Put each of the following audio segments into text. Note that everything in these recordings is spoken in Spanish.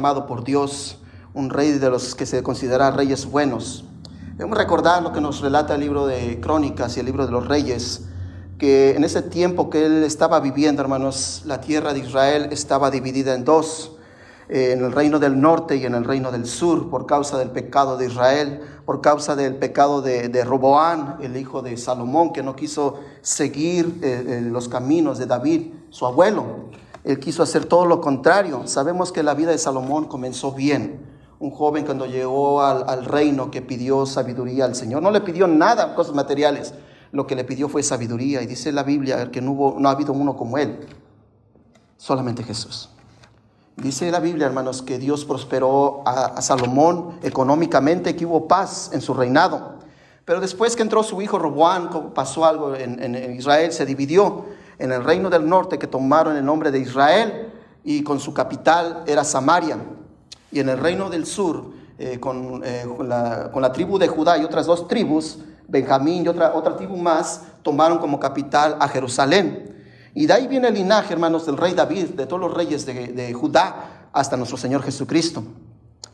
Amado por Dios, un rey de los que se considera reyes buenos. Debemos recordar lo que nos relata el libro de Crónicas y el libro de los reyes, que en ese tiempo que él estaba viviendo, hermanos, la tierra de Israel estaba dividida en dos, eh, en el reino del norte y en el reino del sur, por causa del pecado de Israel, por causa del pecado de, de Roboán, el hijo de Salomón, que no quiso seguir eh, los caminos de David, su abuelo. Él quiso hacer todo lo contrario. Sabemos que la vida de Salomón comenzó bien. Un joven cuando llegó al, reino que pidió sabiduría al Señor, no le pidió nada, cosas materiales. Lo que le pidió fue sabiduría. Y dice la Biblia que no, ha habido uno como él, solamente Jesús. Dice la Biblia, hermanos, que Dios prosperó a, Salomón económicamente, que hubo paz en su reinado. Pero después que entró su hijo Roboán, pasó algo en Israel, se dividió en el reino del norte que tomaron el nombre de Israel y con su capital era Samaria. Y en el reino del sur, eh, con, eh, con, la, tribu de Judá y otras dos tribus, Benjamín y otra, otra tribu más, tomaron como capital a Jerusalén. Y de ahí viene el linaje, hermanos, del rey David, de todos los reyes de, de Judá, hasta nuestro Señor Jesucristo.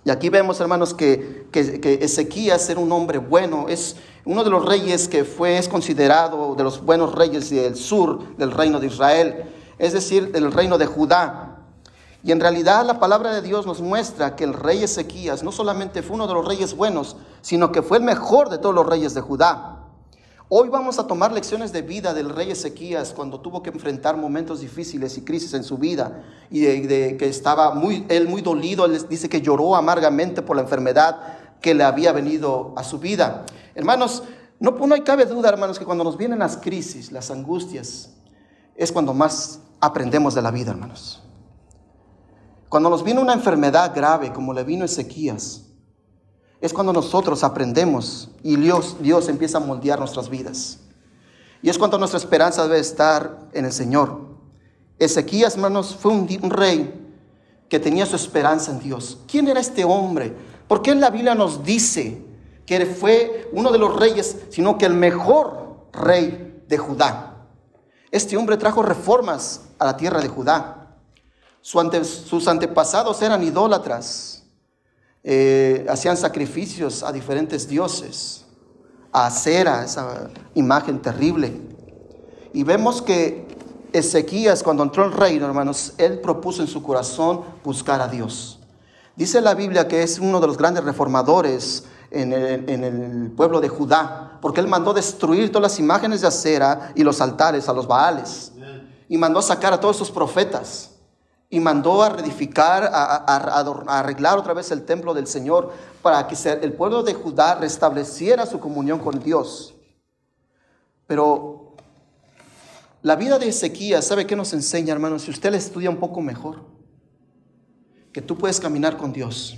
Y aquí vemos, hermanos, que, que, Ezequías era un hombre bueno, es uno de los reyes que fue, es considerado de los buenos reyes del sur del reino de Israel, es decir, del reino de Judá. Y en realidad la palabra de Dios nos muestra que el rey Ezequías no solamente fue uno de los reyes buenos, sino que fue el mejor de todos los reyes de Judá. Hoy vamos a tomar lecciones de vida del rey Ezequías cuando tuvo que enfrentar momentos difíciles y crisis en su vida y de, que estaba muy, él muy dolido, él dice que lloró amargamente por la enfermedad que le había venido a su vida. Hermanos, no, no hay cabe duda, hermanos, que cuando nos vienen las crisis, las angustias, es cuando más aprendemos de la vida, hermanos. Cuando nos viene una enfermedad grave como le vino Ezequías, es cuando nosotros aprendemos y Dios, Dios empieza a moldear nuestras vidas. Y es cuando nuestra esperanza debe estar en el Señor. Ezequías, hermanos, fue un, rey que tenía su esperanza en Dios. ¿Quién era este hombre? ¿Por qué la Biblia nos dice que fue uno de los reyes, sino que el mejor rey de Judá? Este hombre trajo reformas a la tierra de Judá. sus antepasados eran idólatras eh, hacían sacrificios a diferentes dioses, a Acera, esa imagen terrible. Y vemos que Ezequías, cuando entró el reino, hermanos, él propuso en su corazón buscar a Dios. Dice la Biblia que es uno de los grandes reformadores en el, en el, pueblo de Judá, porque él mandó destruir todas las imágenes de acera y los altares a los Baales, y mandó sacar a todos sus profetas y mandó a reedificar, a, arreglar otra vez el templo del Señor para que el pueblo de Judá restableciera su comunión con Dios. Pero la vida de Ezequías, ¿sabe qué nos enseña, hermanos? Si usted le estudia un poco mejor, que tú puedes caminar con Dios,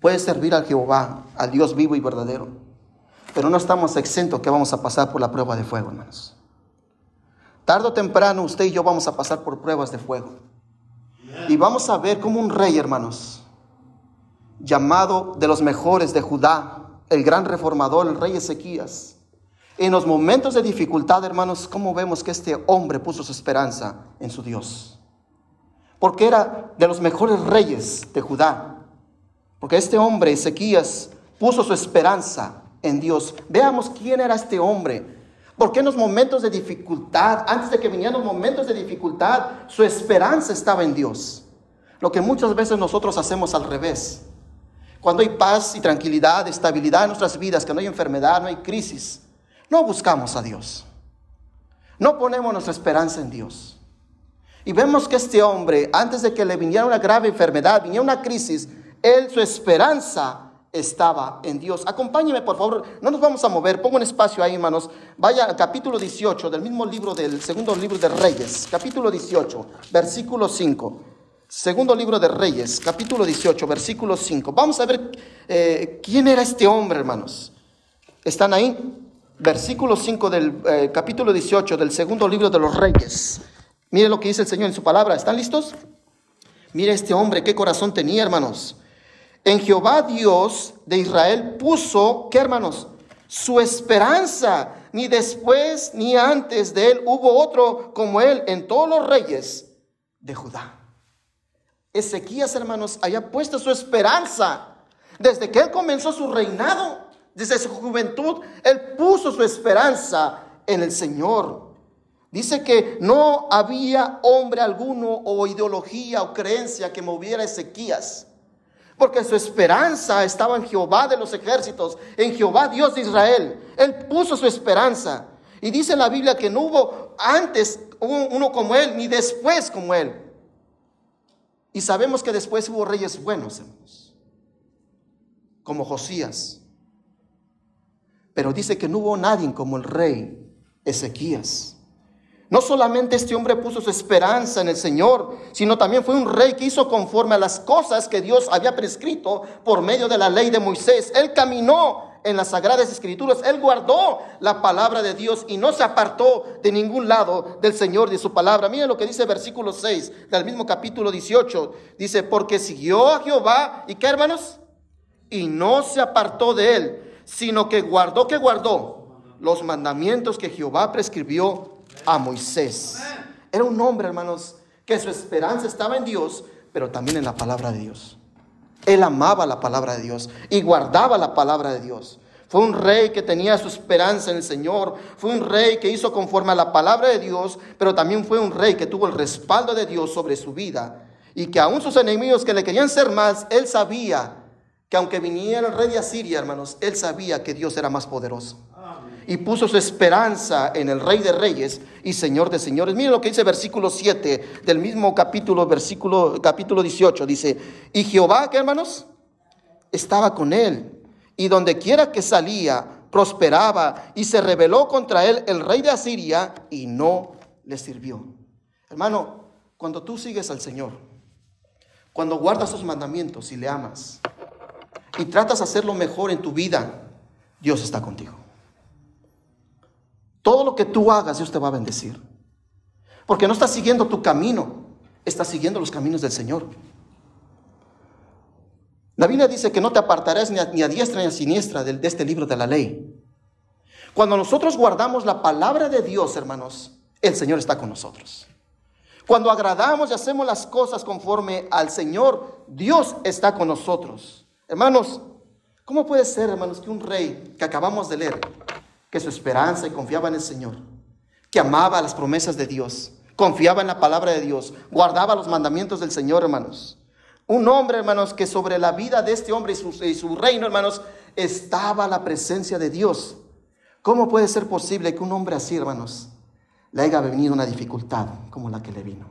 puedes servir al Jehová, al Dios vivo y verdadero, pero no estamos exentos que vamos a pasar por la prueba de fuego, hermanos. Tardo o temprano usted y yo vamos a pasar por pruebas de fuego. Y vamos a ver como un rey, hermanos, llamado de los mejores de Judá, el gran reformador, el rey Ezequías. En los momentos de dificultad, hermanos, ¿cómo vemos que este hombre puso su esperanza en su Dios? porque era de los mejores reyes de Judá. Porque este hombre, Ezequías, puso su esperanza en Dios. Veamos quién era este hombre. Porque en los momentos de dificultad, antes de que vinieran los momentos de dificultad, su esperanza estaba en Dios. Lo que muchas veces nosotros hacemos al revés. Cuando hay paz y tranquilidad, estabilidad en nuestras vidas, que no hay enfermedad, no hay crisis, no buscamos a Dios. No ponemos nuestra esperanza en Dios. Y vemos que este hombre, antes de que le viniera una grave enfermedad, viniera una crisis, él, su esperanza estaba en Dios. Acompáñeme, por favor, no nos vamos a mover, pongo un espacio ahí, hermanos. Vaya al capítulo 18 del mismo libro del segundo libro de Reyes, capítulo 18, versículo 5. Segundo libro de Reyes, capítulo 18, versículo 5. Vamos a ver eh, quién era este hombre, hermanos. ¿Están ahí? Versículo 5 del eh, capítulo 18 del segundo libro de los Reyes. Mire lo que dice el Señor en su palabra. ¿Están listos? Mire este hombre, qué corazón tenía, hermanos. En Jehová Dios de Israel puso, ¿qué hermanos? Su esperanza. Ni después ni antes de él hubo otro como él en todos los reyes de Judá. Ezequías, hermanos, había puesto su esperanza. Desde que él comenzó su reinado, desde su juventud, él puso su esperanza en el Señor. Dice que no había hombre alguno o ideología o creencia que moviera a Ezequías. Porque su esperanza estaba en Jehová de los ejércitos, en Jehová Dios de Israel. Él puso su esperanza. Y dice la Biblia que no hubo antes uno como él, ni después como él. Y sabemos que después hubo reyes buenos, hermanos, como Josías. Pero dice que no hubo nadie como el rey Ezequías. No solamente este hombre puso su esperanza en el Señor, sino también fue un rey que hizo conforme a las cosas que Dios había prescrito por medio de la ley de Moisés. Él caminó en las sagradas escrituras, él guardó la palabra de Dios y no se apartó de ningún lado del Señor de su palabra. Miren lo que dice versículo 6 del mismo capítulo 18. Dice, porque siguió a Jehová y qué hermanos? Y no se apartó de él, sino que guardó, que guardó los mandamientos que Jehová prescribió a Moisés. Era un hombre, hermanos, que su esperanza estaba en Dios, pero también en la palabra de Dios. Él amaba la palabra de Dios y guardaba la palabra de Dios. Fue un rey que tenía su esperanza en el Señor. Fue un rey que hizo conforme a la palabra de Dios, pero también fue un rey que tuvo el respaldo de Dios sobre su vida. Y que aún sus enemigos que le querían ser más, él sabía que aunque viniera el rey de Asiria, hermanos, él sabía que Dios era más poderoso y puso su esperanza en el Rey de Reyes y Señor de Señores. Miren lo que dice versículo 7 del mismo capítulo, versículo, capítulo 18. Dice, y Jehová, ¿qué hermanos? Estaba con él. Y donde quiera que salía, prosperaba y se rebeló contra él el rey de Asiria y no le sirvió. Hermano, cuando tú sigues al Señor, cuando guardas sus mandamientos y le amas y tratas de hacer lo mejor en tu vida, Dios está contigo. Todo lo que tú hagas, Dios te va a bendecir. Porque no estás siguiendo tu camino, estás siguiendo los caminos del Señor. La Biblia dice que no te apartarás ni a, diestra ni a siniestra de, de este libro de la ley. Cuando nosotros guardamos la palabra de Dios, hermanos, el Señor está con nosotros. Cuando agradamos y hacemos las cosas conforme al Señor, Dios está con nosotros. Hermanos, ¿cómo puede ser, hermanos, que un rey que acabamos de leer que su esperanza y confiaba en el Señor, que amaba las promesas de Dios, confiaba en la palabra de Dios, guardaba los mandamientos del Señor, hermanos. Un hombre, hermanos, que sobre la vida de este hombre y su, reino, hermanos, estaba la presencia de Dios. ¿Cómo puede ser posible que un hombre así, hermanos, le haya venido una dificultad como la que le vino?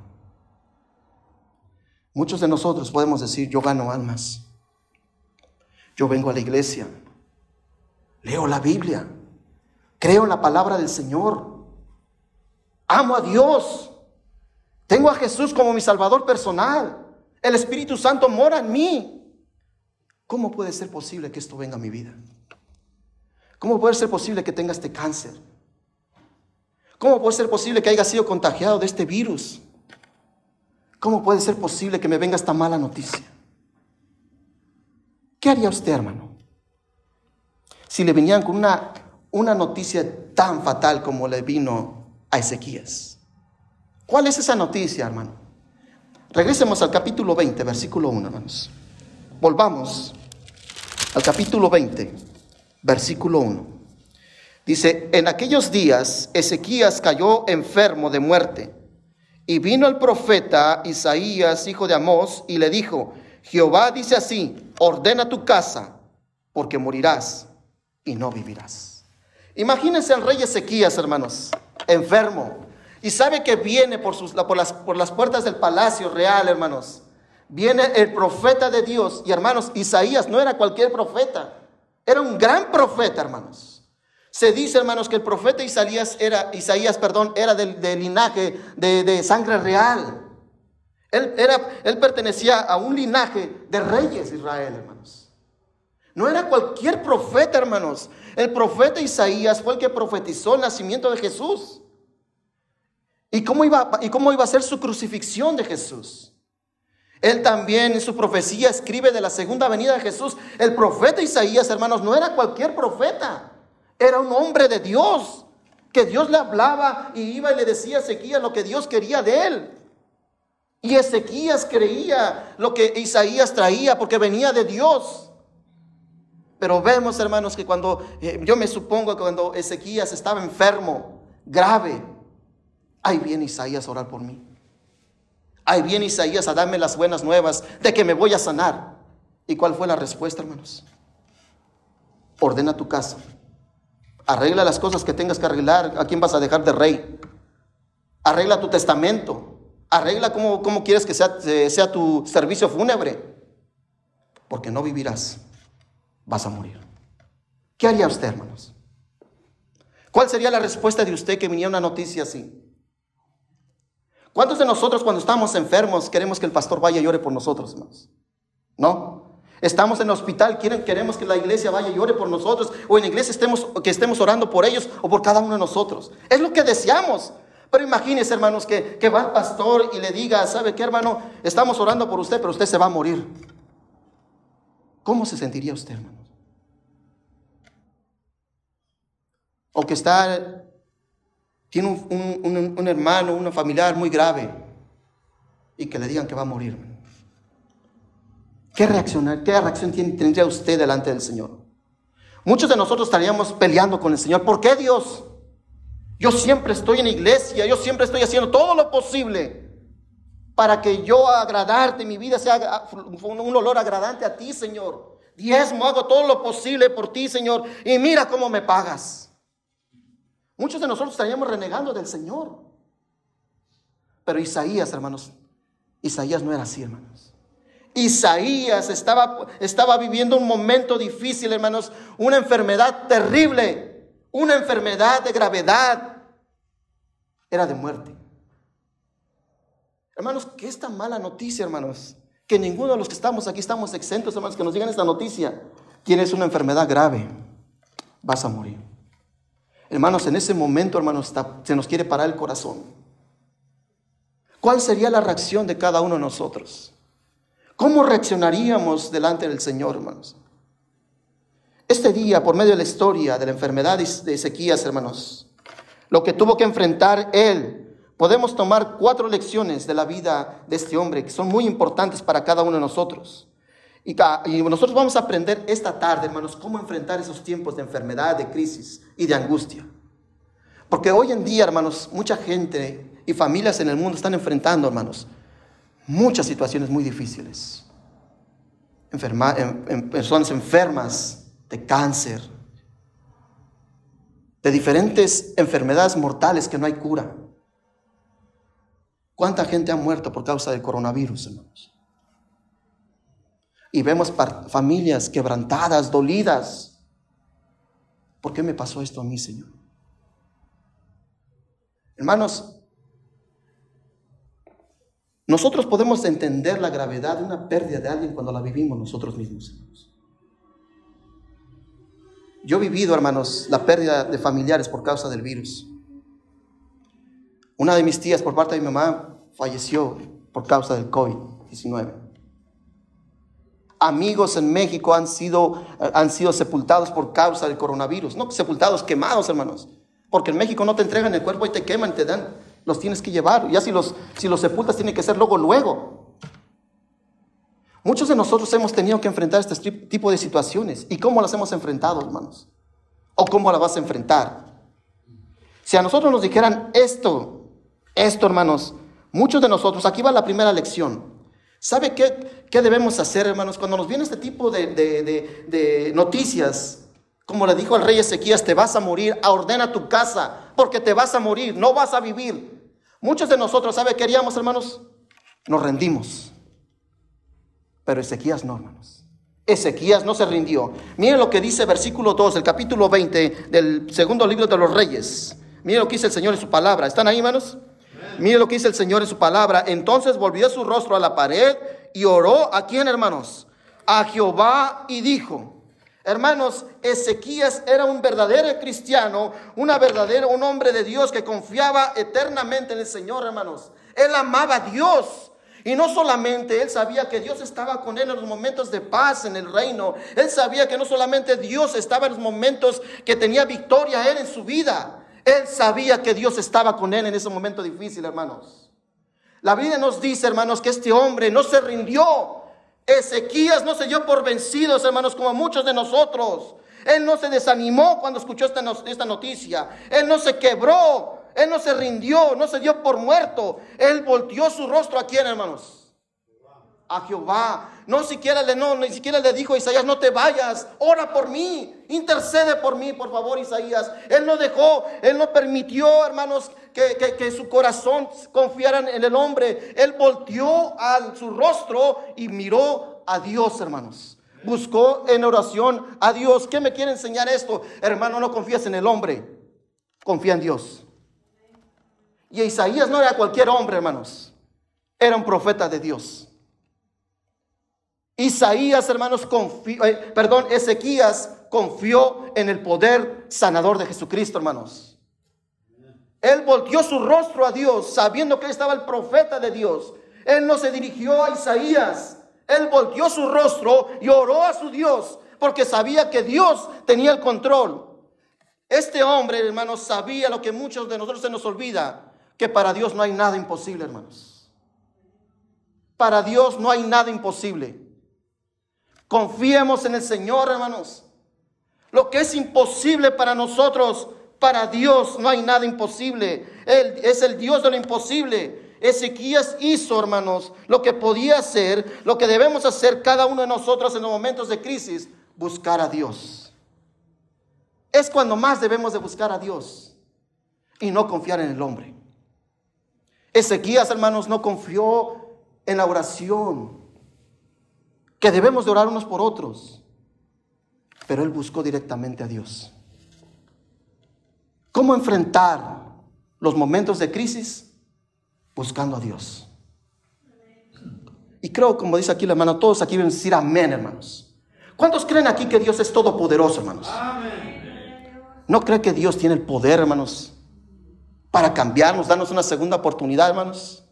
Muchos de nosotros podemos decir, yo gano almas, yo vengo a la iglesia, leo la Biblia, Creo en la palabra del Señor. Amo a Dios. Tengo a Jesús como mi Salvador personal. El Espíritu Santo mora en mí. ¿Cómo puede ser posible que esto venga a mi vida? ¿Cómo puede ser posible que tenga este cáncer? ¿Cómo puede ser posible que haya sido contagiado de este virus? ¿Cómo puede ser posible que me venga esta mala noticia? ¿Qué haría usted, hermano? Si le venían con una una noticia tan fatal como le vino a Ezequías. ¿Cuál es esa noticia, hermano? Regresemos al capítulo 20, versículo 1, hermanos. Volvamos al capítulo 20, versículo 1. Dice, en aquellos días Ezequías cayó enfermo de muerte. Y vino el profeta Isaías, hijo de Amós, y le dijo, Jehová dice así, ordena tu casa, porque morirás y no vivirás. Imagínense al rey Ezequías, hermanos, enfermo, y sabe que viene por, por, las, por las puertas del palacio real, hermanos. Viene el profeta de Dios, y hermanos, Isaías no era cualquier profeta, era un gran profeta, hermanos. Se dice, hermanos, que el profeta Isaías era, Isaías, perdón, era del, linaje de, sangre real. Él, era, él pertenecía a un linaje de reyes de Israel, hermanos. No era cualquier profeta, hermanos. El profeta Isaías fue el que profetizó el nacimiento de Jesús. ¿Y cómo iba, y cómo iba a ser su crucifixión de Jesús? Él también en su profecía escribe de la segunda venida de Jesús. El profeta Isaías, hermanos, no era cualquier profeta. Era un hombre de Dios, que Dios le hablaba y iba y le decía a Ezequías lo que Dios quería de él. Y Ezequías creía lo que Isaías traía porque venía de Dios. Pero vemos, hermanos, que cuando, eh, yo me supongo que cuando Ezequías estaba enfermo, grave, ahí viene Isaías a orar por mí. Ahí viene Isaías a darme las buenas nuevas de que me voy a sanar. ¿Y cuál fue la respuesta, hermanos? Ordena tu casa Arregla las cosas que tengas que arreglar. ¿A quién vas a dejar de rey? Arregla tu testamento. Arregla cómo, cómo quieres que sea, sea tu servicio fúnebre. Porque no vivirás. Vas a morir. ¿Qué haría usted, hermanos? ¿Cuál sería la respuesta de usted que viniera una noticia así? ¿Cuántos de nosotros cuando estamos enfermos queremos que el pastor vaya y llore por nosotros, hermanos? ¿No? Estamos en el hospital, quieren, queremos que la iglesia vaya y llore por nosotros, o en la iglesia estemos, que estemos orando por ellos o por cada uno de nosotros. Es lo que deseamos. Pero imagínese, hermanos, que, que va el pastor y le diga, ¿sabe qué, hermano? Estamos orando por usted, pero usted se va a morir. ¿Cómo se sentiría usted, hermano? O que está, tiene un, un, hermano, una familiar muy grave, y que le digan que va a morir. ¿Qué reacción, qué reacción tendría usted delante del Señor? Muchos de nosotros estaríamos peleando con el Señor. ¿Por qué Dios? Yo siempre estoy en iglesia, yo siempre estoy haciendo todo lo posible para que yo agradarte, mi vida sea un olor agradante a ti, Señor. Diezmo, hago todo lo posible por ti, Señor, y mira cómo me pagas. Muchos de nosotros estaríamos renegando del Señor. Pero Isaías, hermanos, Isaías no era así, hermanos. Isaías estaba, estaba viviendo un momento difícil, hermanos, una enfermedad terrible, una enfermedad de gravedad, era de muerte. Hermanos, ¿qué es tan mala noticia, hermanos? Que ninguno de los que estamos aquí estamos exentos, hermanos, que nos digan esta noticia. Tienes una enfermedad grave, vas a morir. Hermanos, en ese momento, hermanos, se nos quiere parar el corazón. ¿Cuál sería la reacción de cada uno de nosotros? ¿Cómo reaccionaríamos delante del Señor, hermanos? Este día, por medio de la historia de la enfermedad de Ezequías, hermanos, lo que tuvo que enfrentar él, podemos tomar cuatro lecciones de la vida de este hombre que son muy importantes para cada uno de nosotros. Y, nosotros vamos a aprender esta tarde, hermanos, cómo enfrentar esos tiempos de enfermedad, de crisis y de angustia. Porque hoy en día, hermanos, mucha gente y familias en el mundo están enfrentando, hermanos, muchas situaciones muy difíciles. personas enfermas de cáncer, de diferentes enfermedades mortales que no hay cura. ¿Cuánta gente ha muerto por causa del coronavirus, hermanos? Y vemos familias quebrantadas, dolidas. ¿Por qué me pasó esto a mí, Señor? Hermanos, nosotros podemos entender la gravedad de una pérdida de alguien cuando la vivimos nosotros mismos. Yo he vivido, hermanos, la pérdida de familiares por causa del virus. Una de mis tías, por parte de mi mamá, falleció por causa del COVID-19. Amigos en México han sido, han sido sepultados por causa del coronavirus. No sepultados, quemados, hermanos. Porque en México no te entregan el cuerpo y te queman, te dan los tienes que llevar. Ya si los, si los sepultas, tiene que ser luego, luego. Muchos de nosotros hemos tenido que enfrentar este tipo de situaciones. ¿Y cómo las hemos enfrentado, hermanos? ¿O cómo las vas a enfrentar? Si a nosotros nos dijeran esto, esto, hermanos, muchos de nosotros, aquí va la primera lección. ¿Sabe qué, qué debemos hacer, hermanos? Cuando nos viene este tipo de, de noticias, como le dijo al rey Ezequías, te vas a morir, ordena tu casa, porque te vas a morir, no vas a vivir. Muchos de nosotros, ¿sabe qué haríamos, hermanos? Nos rendimos. Pero Ezequías no, hermanos. Ezequías no se rindió. Miren lo que dice versículo 2, el capítulo 20 del segundo libro de los Reyes. Miren lo que dice el Señor en su palabra. ¿Están ahí, hermanos? Miren lo que dice el Señor en su palabra. Entonces volvió su rostro a la pared y oró a quién, hermanos? A Jehová y dijo, Hermanos, Ezequías era un verdadero cristiano, una verdadera, un hombre de Dios que confiaba eternamente en el Señor, hermanos. Él amaba a Dios. Y no solamente él sabía que Dios estaba con él en los momentos de paz en el reino, él sabía que no solamente Dios estaba en los momentos que tenía victoria él en su vida, él sabía que Dios estaba con él en ese momento difícil, hermanos. La Biblia nos dice, hermanos, que este hombre no se rindió. Ezequías no se dio por vencidos, hermanos, como muchos de nosotros. Él no se desanimó cuando escuchó esta, esta noticia. Él no se quebró. Él no se rindió, no se dio por muerto. Él volteó su rostro a quién, hermanos? A Jehová. No siquiera le no, ni siquiera le dijo a Isaías, no te vayas, ora por mí, intercede por mí, por favor, Isaías. Él no dejó, él no permitió, hermanos, que, que su corazón confiara en el hombre. Él volteó a su rostro y miró a Dios, hermanos. Buscó en oración a Dios. ¿Qué me quiere enseñar esto? Hermano, no confías en el hombre, confía en Dios. Y Isaías no era cualquier hombre, hermanos. Era un profeta de Dios. Isaías, hermanos, eh, perdón, Ezequías confió en el poder sanador de Jesucristo, hermanos. Él volteó su rostro a Dios, sabiendo que estaba el profeta de Dios. Él no se dirigió a Isaías. Él volteó su rostro y oró a su Dios, porque sabía que Dios tenía el control. Este hombre, hermanos, sabía lo que muchos de nosotros se nos olvida que para Dios no hay nada imposible, hermanos. Para Dios no hay nada imposible. Confiemos en el Señor, hermanos. Lo que es imposible para nosotros, para Dios no hay nada imposible. Él es el Dios de lo imposible. Ezequías hizo, hermanos, lo que podía hacer, lo que debemos hacer cada uno de nosotros en los momentos de crisis, buscar a Dios. Es cuando más debemos de buscar a Dios y no confiar en el hombre. Ezequías, hermanos, no confió en la oración, que debemos de orar unos por otros, pero él buscó directamente a Dios. ¿Cómo enfrentar los momentos de crisis? Buscando a Dios. Y creo, como dice aquí la hermano, todos aquí deben decir amén, hermanos. ¿Cuántos creen aquí que Dios es todopoderoso, hermanos? ¿No cree que Dios tiene el poder, hermanos? para cambiarnos, darnos una segunda oportunidad, hermanos.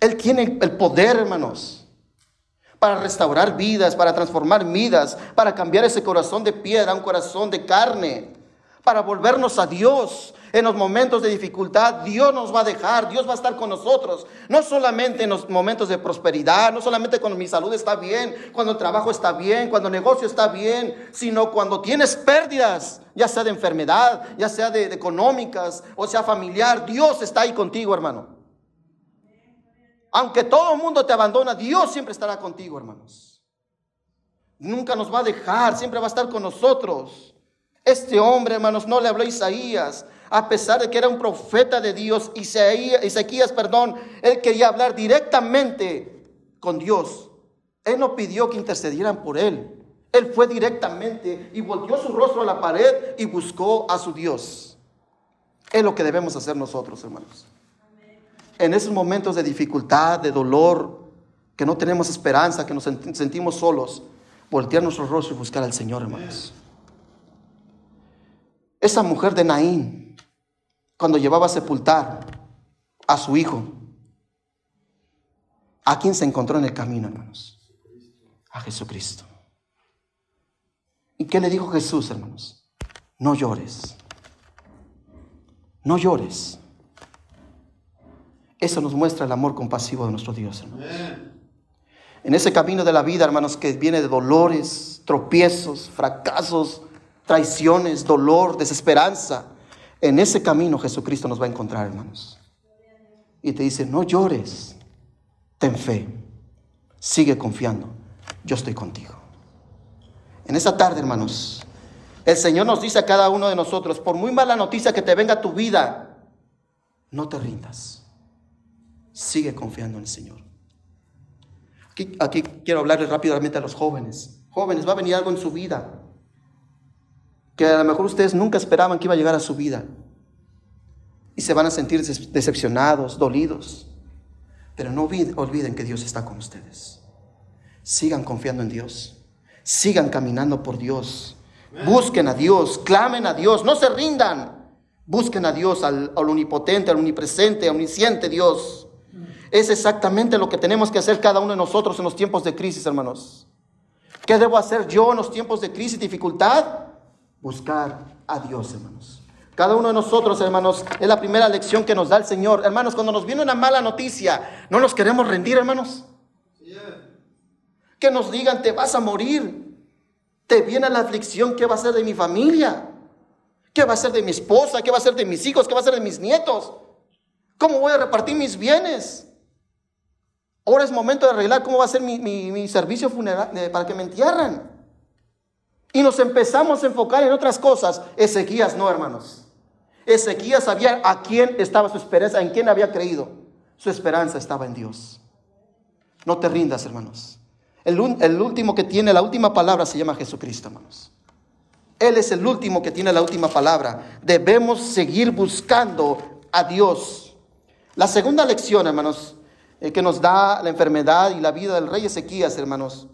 Él tiene el poder, hermanos, para restaurar vidas, para transformar vidas, para cambiar ese corazón de piedra a un corazón de carne, para volvernos a Dios, en los momentos de dificultad, Dios nos va a dejar, Dios va a estar con nosotros. No solamente en los momentos de prosperidad, no solamente cuando mi salud está bien, cuando el trabajo está bien, cuando el negocio está bien, sino cuando tienes pérdidas, ya sea de enfermedad, ya sea de, económicas o sea familiar. Dios está ahí contigo, hermano. Aunque todo el mundo te abandona, Dios siempre estará contigo, hermanos. Nunca nos va a dejar, siempre va a estar con nosotros. Este hombre, hermanos, no le habló a Isaías, a pesar de que era un profeta de Dios, Ezequías, perdón, él quería hablar directamente con Dios. Él no pidió que intercedieran por él. Él fue directamente y volvió su rostro a la pared y buscó a su Dios. Es lo que debemos hacer nosotros, hermanos. En esos momentos de dificultad, de dolor, que no tenemos esperanza, que nos sentimos solos, voltear nuestro rostro y buscar al Señor, hermanos. Esa mujer de Naín, cuando llevaba a sepultar a su hijo. ¿A quién se encontró en el camino, hermanos? A Jesucristo. ¿Y qué le dijo Jesús, hermanos? No llores. No llores. Eso nos muestra el amor compasivo de nuestro Dios, hermanos. En ese camino de la vida, hermanos, que viene de dolores, tropiezos, fracasos, traiciones, dolor, desesperanza. En ese camino Jesucristo nos va a encontrar, hermanos. Y te dice, no llores, ten fe, sigue confiando, yo estoy contigo. En esa tarde, hermanos, el Señor nos dice a cada uno de nosotros, por muy mala noticia que te venga a tu vida, no te rindas. Sigue confiando en el Señor. Aquí, aquí quiero hablarles rápidamente a los jóvenes. Jóvenes, va a venir algo en su vida que a lo mejor ustedes nunca esperaban que iba a llegar a su vida. Y se van a sentir decepcionados, dolidos. Pero no olviden que Dios está con ustedes. Sigan confiando en Dios. Sigan caminando por Dios. Busquen a Dios, clamen a Dios, no se rindan. Busquen a Dios, al, al omnipotente, al omnipresente, omnisciente Dios. Es exactamente lo que tenemos que hacer cada uno de nosotros en los tiempos de crisis, hermanos. ¿Qué debo hacer yo en los tiempos de crisis y dificultad? buscar a Dios, hermanos. Cada uno de nosotros, hermanos, es la primera lección que nos da el Señor. Hermanos, cuando nos viene una mala noticia, ¿no nos queremos rendir, hermanos? Que nos digan, te vas a morir. Te viene la aflicción, ¿qué va a ser de mi familia? ¿Qué va a ser de mi esposa? ¿Qué va a ser de mis hijos? ¿Qué va a ser de mis nietos? ¿Cómo voy a repartir mis bienes? Ahora es momento de arreglar cómo va a ser mi, mi servicio funeral eh, para que me entierren y nos empezamos a enfocar en otras cosas. Ezequías no, hermanos. Ezequías sabía a quién estaba su esperanza, en quién había creído. Su esperanza estaba en Dios. No te rindas, hermanos. El, el, último que tiene la última palabra se llama Jesucristo, hermanos. Él es el último que tiene la última palabra. Debemos seguir buscando a Dios. La segunda lección, hermanos, eh, que nos da la enfermedad y la vida del rey Ezequías, hermanos,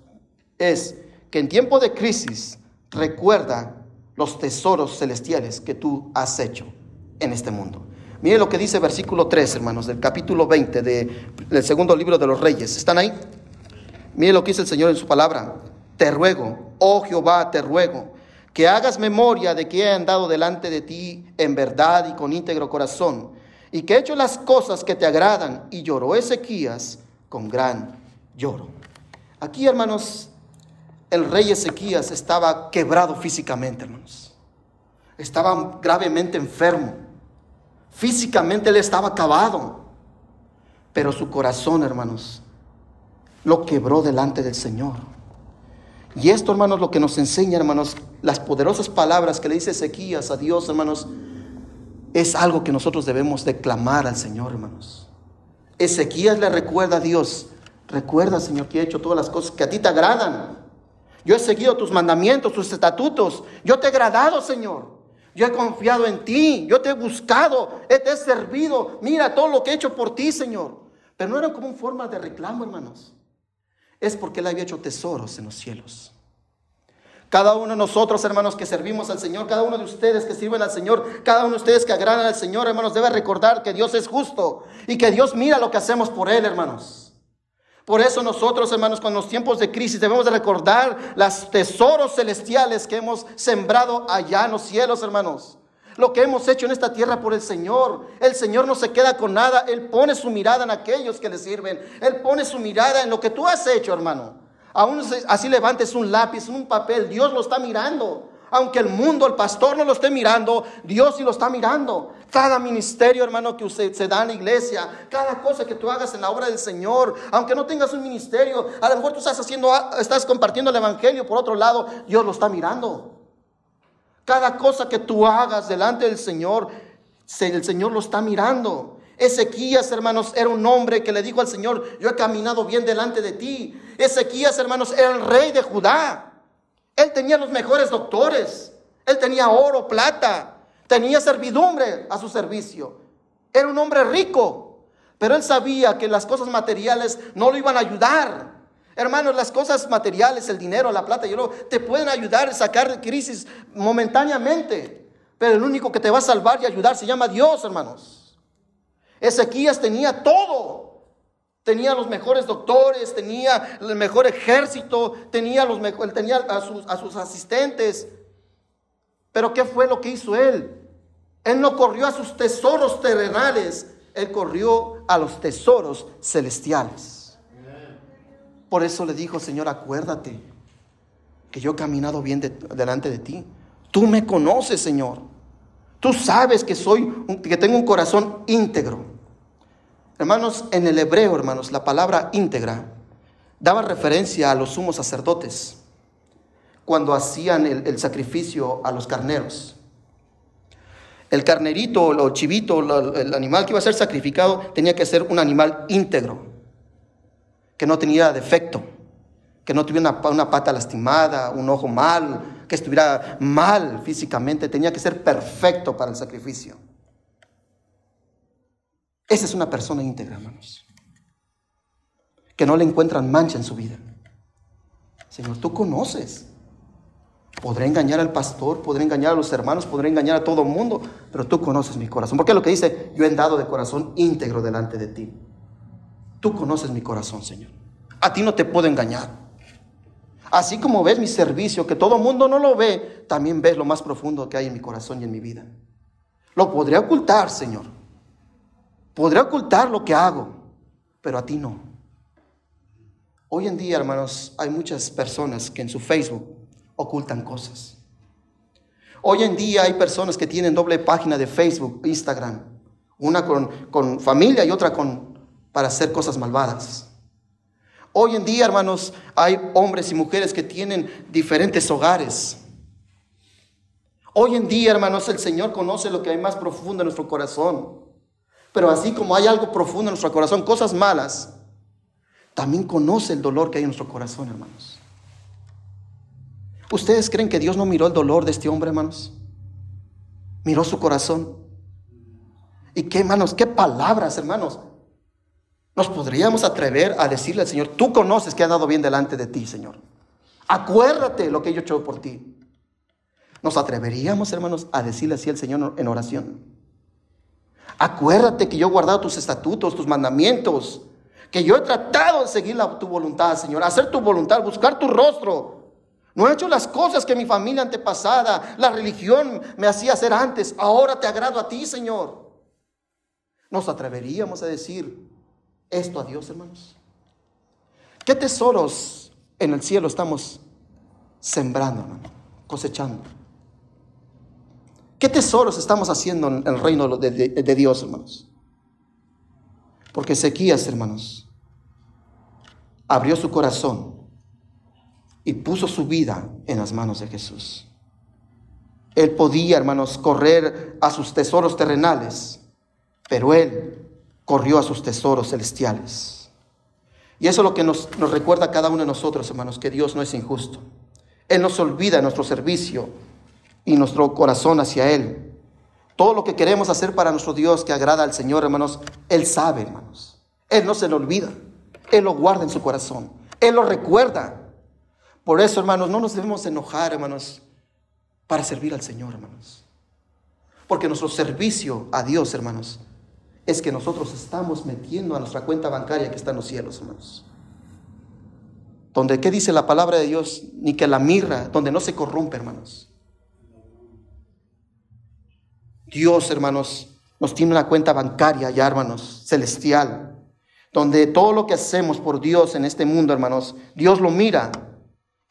es que en tiempo de crisis recuerda los tesoros celestiales que tú has hecho en este mundo. Mire lo que dice versículo 3, hermanos, del capítulo 20 del segundo libro de los reyes. ¿Están ahí? Mire lo que dice el Señor en su palabra. Te ruego, oh Jehová, te ruego, que hagas memoria de que he andado delante de ti en verdad y con íntegro corazón, y que he hecho las cosas que te agradan. Y lloró Ezequías con gran lloro. Aquí, hermanos, el rey Ezequías estaba quebrado físicamente, hermanos. Estaba gravemente enfermo. Físicamente él estaba acabado. Pero su corazón, hermanos, lo quebró delante del Señor. Y esto, hermanos, lo que nos enseña, hermanos, las poderosas palabras que le dice Ezequías a Dios, hermanos, es algo que nosotros debemos declamar al Señor, hermanos. Ezequías le recuerda a Dios, recuerda, Señor, que he hecho todas las cosas que a ti te agradan. Yo he seguido tus mandamientos, tus estatutos. Yo te he agradado, Señor. Yo he confiado en ti. Yo te he buscado. Te he servido. Mira todo lo que he hecho por ti, Señor. Pero no era como una forma de reclamo, hermanos. Es porque Él había hecho tesoros en los cielos. Cada uno de nosotros, hermanos, que servimos al Señor, cada uno de ustedes que sirven al Señor, cada uno de ustedes que agradan al Señor, hermanos, debe recordar que Dios es justo y que Dios mira lo que hacemos por Él, hermanos. Por eso nosotros, hermanos, con los tiempos de crisis debemos de recordar los tesoros celestiales que hemos sembrado allá en los cielos, hermanos. Lo que hemos hecho en esta tierra por el Señor. El Señor no se queda con nada. Él pone su mirada en aquellos que le sirven. Él pone su mirada en lo que tú has hecho, hermano. Aún así levantes un lápiz, un papel, Dios lo está mirando. Aunque el mundo, el pastor no lo esté mirando, Dios sí lo está mirando. Cada ministerio, hermano, que usted se da en la iglesia, cada cosa que tú hagas en la obra del Señor, aunque no tengas un ministerio, a lo mejor tú estás haciendo, estás compartiendo el evangelio por otro lado, Dios lo está mirando. Cada cosa que tú hagas delante del Señor, el Señor lo está mirando. Ezequías, hermanos, era un hombre que le dijo al Señor, yo he caminado bien delante de ti. Ezequías, hermanos, era el rey de Judá. Él tenía los mejores doctores. Él tenía oro, plata. Tenía servidumbre a su servicio. Era un hombre rico. Pero él sabía que las cosas materiales no lo iban a ayudar. Hermanos, las cosas materiales, el dinero, la plata y oro, te pueden ayudar a sacar de crisis momentáneamente. Pero el único que te va a salvar y ayudar se llama Dios, hermanos. Ezequías tenía todo. Tenía los mejores doctores, tenía el mejor ejército, tenía, los tenía a, sus, a sus asistentes. Pero ¿qué fue lo que hizo él? Él no corrió a sus tesoros terrenales, él corrió a los tesoros celestiales. Por eso le dijo, Señor, acuérdate que yo he caminado bien delante de ti. Tú me conoces, Señor. Tú sabes que soy, que tengo un corazón íntegro. Hermanos, en el hebreo, hermanos, la palabra íntegra daba referencia a los sumos sacerdotes cuando hacían el, sacrificio a los carneros. El carnerito o chivito, el animal que iba a ser sacrificado, tenía que ser un animal íntegro, que no tenía defecto, que no tuviera una pata lastimada, un ojo mal, que estuviera mal físicamente, tenía que ser perfecto para el sacrificio. Esa es una persona íntegra, hermanos, que no le encuentran mancha en su vida. Señor, tú conoces. Podré engañar al pastor, podré engañar a los hermanos, podré engañar a todo el mundo, pero tú conoces mi corazón. Porque lo que dice, yo he dado de corazón íntegro delante de ti. Tú conoces mi corazón, Señor. A ti no te puedo engañar. Así como ves mi servicio, que todo mundo no lo ve, también ves lo más profundo que hay en mi corazón y en mi vida. Lo podré ocultar, Señor. Podré ocultar lo que hago, pero a ti no. Hoy en día, hermanos, hay muchas personas que en su Facebook ocultan cosas. Hoy en día hay personas que tienen doble página de Facebook, Instagram, una con, con familia y otra con, para hacer cosas malvadas. Hoy en día, hermanos, hay hombres y mujeres que tienen diferentes hogares. Hoy en día, hermanos, el Señor conoce lo que hay más profundo en nuestro corazón. Pero así como hay algo profundo en nuestro corazón, cosas malas, también conoce el dolor que hay en nuestro corazón, hermanos. ¿Ustedes creen que Dios no miró el dolor de este hombre, hermanos? Miró su corazón. ¿Y qué, hermanos? ¿Qué palabras, hermanos? Nos podríamos atrever a decirle al Señor, tú conoces que ha dado bien delante de ti, Señor. Acuérdate lo que yo he hecho por ti. Nos atreveríamos, hermanos, a decirle así al Señor en oración. Acuérdate que yo he guardado tus estatutos, tus mandamientos, que yo he tratado de seguir tu voluntad, Señor, hacer tu voluntad, buscar tu rostro, no he hecho las cosas que mi familia antepasada, la religión me hacía hacer antes. Ahora te agrado a ti, Señor. ¿Nos atreveríamos a decir esto a Dios, hermanos? ¿Qué tesoros en el cielo estamos sembrando, hermano? Cosechando. ¿Qué tesoros estamos haciendo en el reino de, Dios, hermanos? Porque Ezequías, hermanos, abrió su corazón y puso su vida en las manos de Jesús. Él podía, hermanos, correr a sus tesoros terrenales, pero él corrió a sus tesoros celestiales. Y eso es lo que nos, recuerda a cada uno de nosotros, hermanos, que Dios no es injusto. Él nos olvida nuestro servicio y nuestro corazón hacia Él. Todo lo que queremos hacer para nuestro Dios que agrada al Señor, hermanos, Él sabe, hermanos. Él no se lo olvida. Él lo guarda en su corazón. Él lo recuerda. Por eso, hermanos, no nos debemos enojar, hermanos, para servir al Señor, hermanos. Porque nuestro servicio a Dios, hermanos, es que nosotros estamos metiendo a nuestra cuenta bancaria que está en los cielos, hermanos. Donde, ¿qué dice la palabra de Dios? Ni que la mirra, donde no se corrompe, hermanos. Dios, hermanos, nos tiene una cuenta bancaria ya, hermanos, celestial, donde todo lo que hacemos por Dios en este mundo, hermanos, Dios lo mira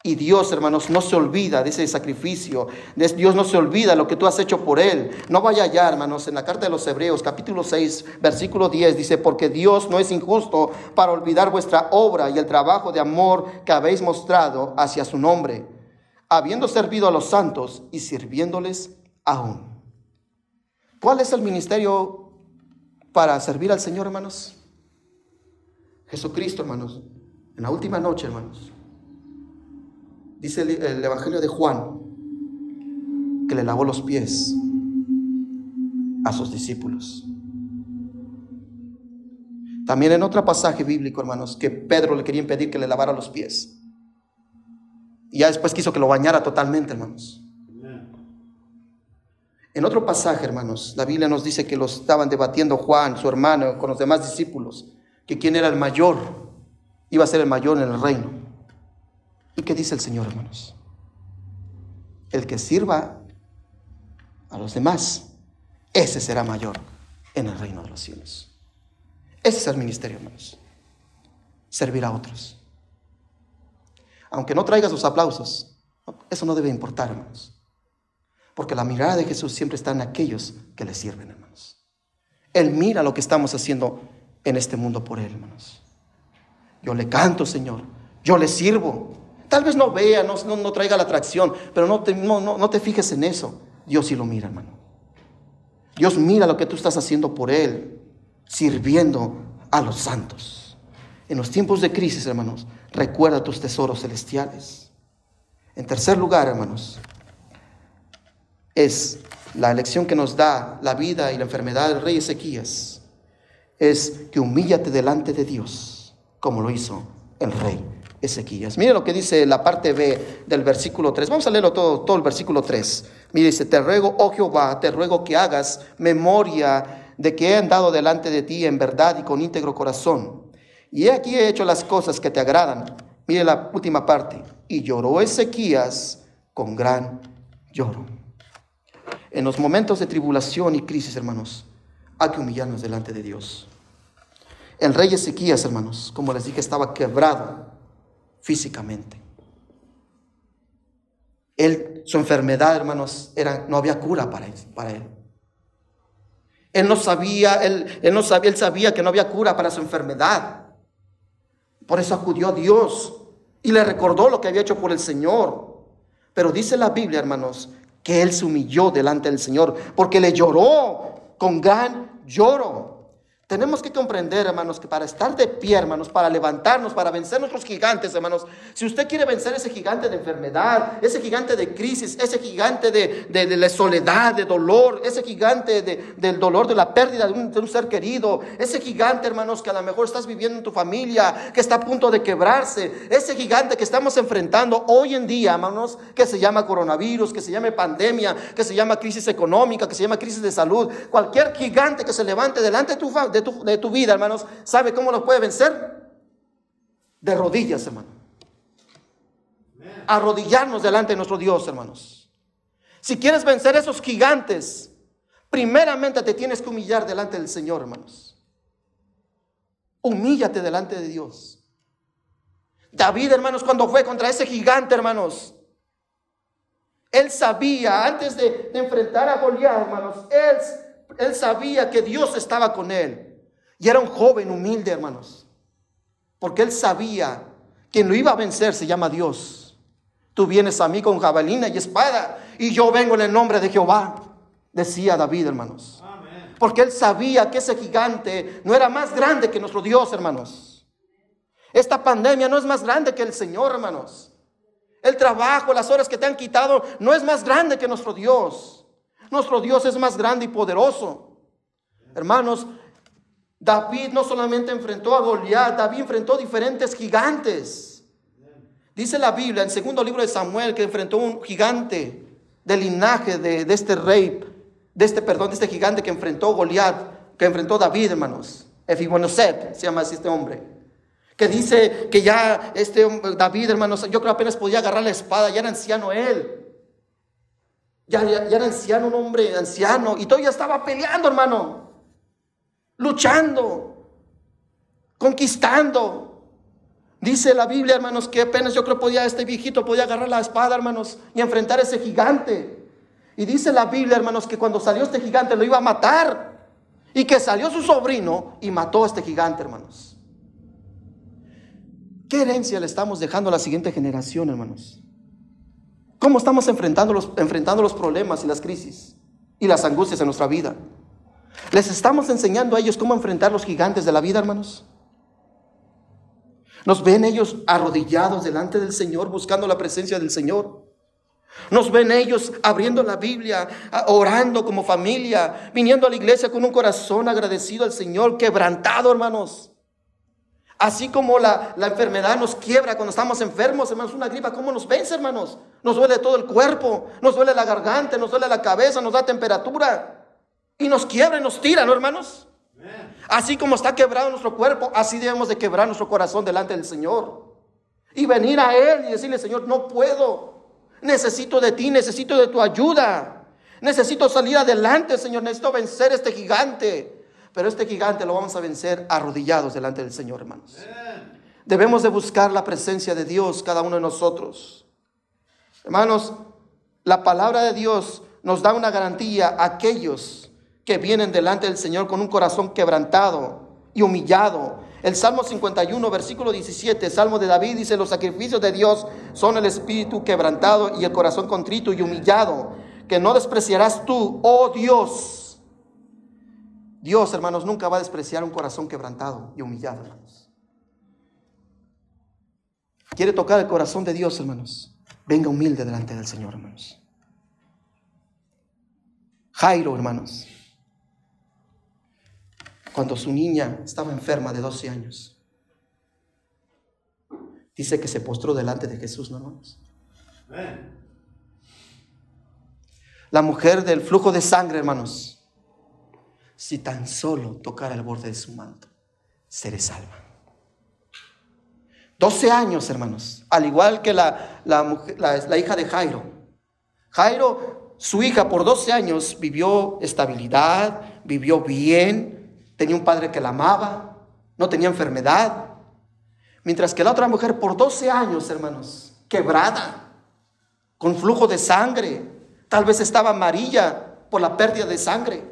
y Dios, hermanos, no se olvida de ese sacrificio. Dios no se olvida lo que tú has hecho por Él. No vaya allá, hermanos, en la carta de los Hebreos, capítulo 6, versículo 10, dice, porque Dios no es injusto para olvidar vuestra obra y el trabajo de amor que habéis mostrado hacia su nombre, habiendo servido a los santos y sirviéndoles aún. ¿Cuál es el ministerio para servir al Señor, hermanos? Jesucristo, hermanos, en la última noche, hermanos dice el, Evangelio de Juan, que le lavó los pies a sus discípulos. También en otro pasaje bíblico, hermanos, que Pedro le quería impedir que le lavara los pies. Y ya después quiso que lo bañara totalmente, hermanos. En otro pasaje, hermanos, la Biblia nos dice que los estaban debatiendo Juan, su hermano, con los demás discípulos, que quién era el mayor, iba a ser el mayor en el reino. ¿Y qué dice el Señor, hermanos? El que sirva a los demás, ese será mayor en el reino de los cielos. Ese es el ministerio, hermanos. Servir a otros. Aunque no traigas los aplausos, eso no debe importar, hermanos. Porque la mirada de Jesús siempre está en aquellos que le sirven, hermanos. Él mira lo que estamos haciendo en este mundo por Él, hermanos. Yo le canto, Señor. Yo le sirvo. Tal vez no vea, no, no, traiga la atracción, pero no te, no, no te fijes en eso. Dios sí lo mira, hermano. Dios mira lo que tú estás haciendo por Él, sirviendo a los santos. En los tiempos de crisis, hermanos, recuerda tus tesoros celestiales. En tercer lugar, hermanos, es la elección que nos da la vida y la enfermedad del rey Ezequías, es que humíllate delante de Dios, como lo hizo el rey Ezequías. Mire lo que dice la parte B del versículo 3. Vamos a leerlo todo, todo el versículo 3. Mire, dice, te ruego, oh Jehová, te ruego que hagas memoria de que he andado delante de ti en verdad y con íntegro corazón. Y aquí he hecho las cosas que te agradan. Mire la última parte. Y lloró Ezequías con gran lloro. En los momentos de tribulación y crisis, hermanos, hay que humillarnos delante de Dios. El rey Ezequías, hermanos, como les dije, estaba quebrado físicamente. Él, su enfermedad, hermanos, era, no había cura para él. Él no sabía, él, él no sabía, él sabía que no había cura para su enfermedad. Por eso acudió a Dios y le recordó lo que había hecho por el Señor. Pero dice la Biblia, hermanos, que él se humilló delante del Señor, porque le lloró con gran lloro. Tenemos que comprender, hermanos, que para estar de pie, hermanos, para levantarnos, para vencer nuestros gigantes, hermanos, si usted quiere vencer ese gigante de enfermedad, ese gigante de crisis, ese gigante de, de, soledad, de dolor, ese gigante de, del dolor de la pérdida de un, de un, ser querido, ese gigante, hermanos, que a lo mejor estás viviendo en tu familia, que está a punto de quebrarse, ese gigante que estamos enfrentando hoy en día, hermanos, que se llama coronavirus, que se llama pandemia, que se llama crisis económica, que se llama crisis de salud, cualquier gigante que se levante delante de tu, de de tu, vida, hermanos, ¿sabe cómo lo puede vencer? De rodillas, hermano. Arrodillarnos delante de nuestro Dios, hermanos. Si quieres vencer esos gigantes, primeramente te tienes que humillar delante del Señor, hermanos. Humíllate delante de Dios. David, hermanos, cuando fue contra ese gigante, hermanos, él sabía, antes de, enfrentar a Goliat, hermanos, él, él sabía que Dios estaba con él. Y era un joven humilde, hermanos. Porque él sabía quien lo iba a vencer se llama Dios. Tú vienes a mí con jabalina y espada y yo vengo en el nombre de Jehová, decía David, hermanos. Porque él sabía que ese gigante no era más grande que nuestro Dios, hermanos. Esta pandemia no es más grande que el Señor, hermanos. El trabajo, las horas que te han quitado, no es más grande que nuestro Dios. Nuestro Dios es más grande y poderoso. Hermanos, David no solamente enfrentó a Goliat, David enfrentó diferentes gigantes. Dice la Biblia en el segundo libro de Samuel que enfrentó un gigante del linaje de, este rey, de este, perdón, de este gigante que enfrentó Goliat, que enfrentó David, hermanos. Efibonoset se llama así este hombre. Que dice que ya este David, hermanos, yo creo apenas podía agarrar la espada, ya era anciano él. Ya, ya, ya era anciano, un hombre anciano, y todavía estaba peleando, hermano luchando, conquistando. Dice la Biblia, hermanos, que apenas yo creo podía este viejito podía agarrar la espada, hermanos, y enfrentar a ese gigante. Y dice la Biblia, hermanos, que cuando salió este gigante lo iba a matar. Y que salió su sobrino y mató a este gigante, hermanos. ¿Qué herencia le estamos dejando a la siguiente generación, hermanos? ¿Cómo estamos enfrentando los, enfrentando los problemas y las crisis y las angustias en nuestra vida? ¿Les estamos enseñando a ellos cómo enfrentar los gigantes de la vida, hermanos? ¿Nos ven ellos arrodillados delante del Señor, buscando la presencia del Señor? Nos ven ellos abriendo la Biblia, orando como familia, viniendo a la iglesia con un corazón agradecido al Señor, quebrantado, hermanos. Así como la, la, enfermedad nos quiebra cuando estamos enfermos, hermanos, una gripa, ¿cómo nos vence, hermanos? Nos duele todo el cuerpo, nos duele la garganta, nos duele la cabeza, nos da temperatura y nos quiebra y nos tira, ¿no, hermanos? Así como está quebrado nuestro cuerpo, así debemos de quebrar nuestro corazón delante del Señor. Y venir a Él y decirle, Señor, no puedo. Necesito de ti, necesito de tu ayuda. Necesito salir adelante, Señor. Necesito vencer este gigante. Pero este gigante lo vamos a vencer arrodillados delante del Señor, hermanos. Debemos de buscar la presencia de Dios, cada uno de nosotros. Hermanos, la palabra de Dios nos da una garantía a aquellos que vienen delante del Señor con un corazón quebrantado y humillado. El Salmo 51, versículo 17, Salmo de David dice, los sacrificios de Dios son el espíritu quebrantado y el corazón contrito y humillado, que no despreciarás tú, oh Dios. Dios, hermanos, nunca va a despreciar un corazón quebrantado y humillado. Quiere tocar el corazón de Dios, hermanos. Venga humilde delante del Señor, hermanos. Jairo, hermanos, cuando su niña estaba enferma de 12 años, dice que se postró delante de Jesús, ¿no, hermanos? La mujer del flujo de sangre, hermanos, si tan solo tocara el borde de su manto, seré salva. 12 años, hermanos, al igual que la, la, hija de Jairo. Jairo, su hija, por 12 años vivió estabilidad, vivió bien, tenía un padre que la amaba, no tenía enfermedad. Mientras que la otra mujer, por 12 años, hermanos, quebrada, con flujo de sangre, tal vez estaba amarilla por la pérdida de sangre.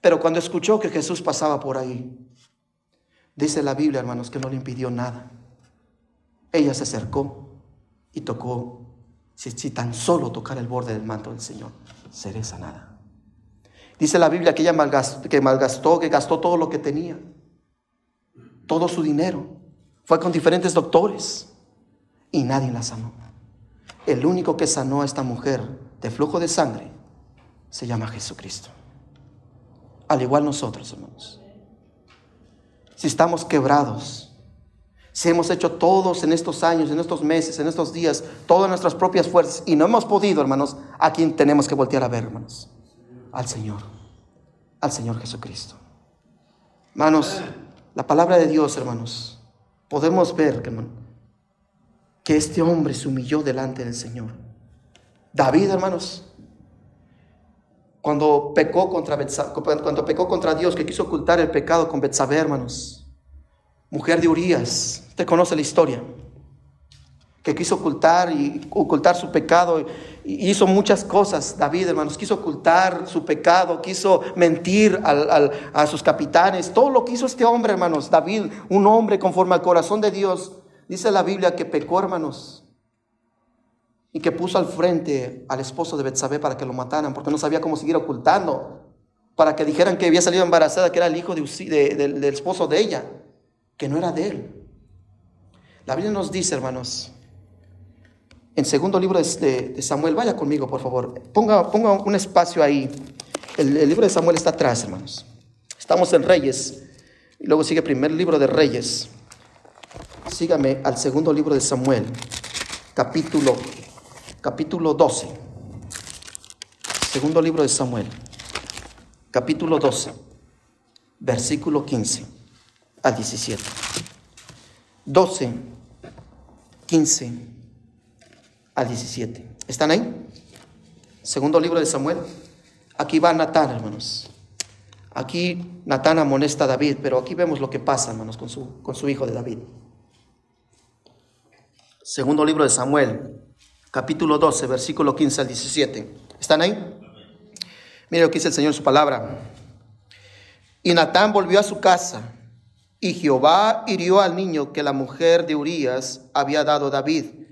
Pero cuando escuchó que Jesús pasaba por ahí, Dice la Biblia, hermanos, que no le impidió nada. Ella se acercó y tocó, si, tan solo tocar el borde del manto del Señor, seré sanada. Dice la Biblia que ella malgastó, que malgastó, que gastó todo lo que tenía, todo su dinero. Fue con diferentes doctores y nadie la sanó. El único que sanó a esta mujer de flujo de sangre se llama Jesucristo. Al igual nosotros, hermanos si estamos quebrados, si hemos hecho todos en estos años, en estos meses, en estos días, todas nuestras propias fuerzas y no hemos podido, hermanos, a quien tenemos que voltear a ver, hermanos, al Señor, al Señor Jesucristo. Hermanos, la palabra de Dios, hermanos, podemos ver, que este hombre se humilló delante del Señor. David, hermanos, cuando pecó contra cuando pecó contra Dios, que quiso ocultar el pecado con Betsabé, hermanos. Mujer de Urias, usted conoce la historia. Que quiso ocultar y ocultar su pecado. Y hizo muchas cosas, David, hermanos, quiso ocultar su pecado, quiso mentir a sus capitanes, todo lo que hizo este hombre, hermanos, David, un hombre conforme al corazón de Dios, dice la Biblia que pecó, hermanos, y que puso al frente al esposo de Betsabé para que lo mataran, porque no sabía cómo seguir ocultando, para que dijeran que había salido embarazada, que era el hijo del esposo de ella, que no era de él. La Biblia nos dice, hermanos, en segundo libro de, Samuel, vaya conmigo, por favor, ponga, ponga un espacio ahí. El, libro de Samuel está atrás, hermanos. Estamos en Reyes, y luego sigue el primer libro de Reyes. Sígame al segundo libro de Samuel, capítulo capítulo 12. Segundo libro de Samuel, capítulo 12, versículo 15 a 17. 12, 15 a 17. ¿Están ahí? Segundo libro de Samuel. Aquí va Natán, hermanos. Aquí Natán amonesta a David, pero aquí vemos lo que pasa, hermanos, con su, con su hijo de David. Segundo libro de Samuel, capítulo 12, versículo 15 al 17. ¿Están ahí? Mire lo que dice el Señor en su palabra. Y Natán volvió a su casa, y Jehová hirió al niño que la mujer de Urías había dado a David,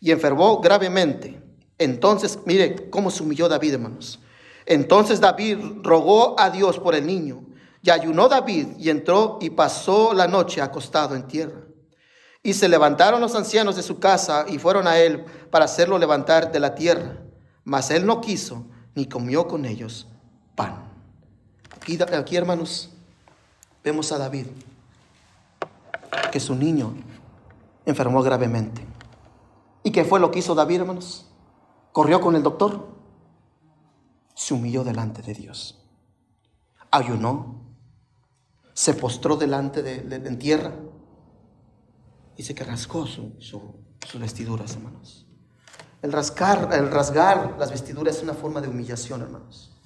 y enfermó gravemente. Entonces, mire cómo se humilló David, hermanos. Entonces David rogó a Dios por el niño, y ayunó David, y entró y pasó la noche acostado en tierra. Y se levantaron los ancianos de su casa y fueron a él para hacerlo levantar de la tierra. Mas él no quiso ni comió con ellos pan. Aquí, aquí hermanos, vemos a David, que su niño enfermó gravemente. ¿Y qué fue lo que hizo David, hermanos? Corrió con el doctor, se humilló delante de Dios, ayunó, se postró delante de, en tierra Dice que rasgó su, sus vestiduras, hermanos. El rasgar, el rasgar las vestiduras es una forma de humillación, hermanos.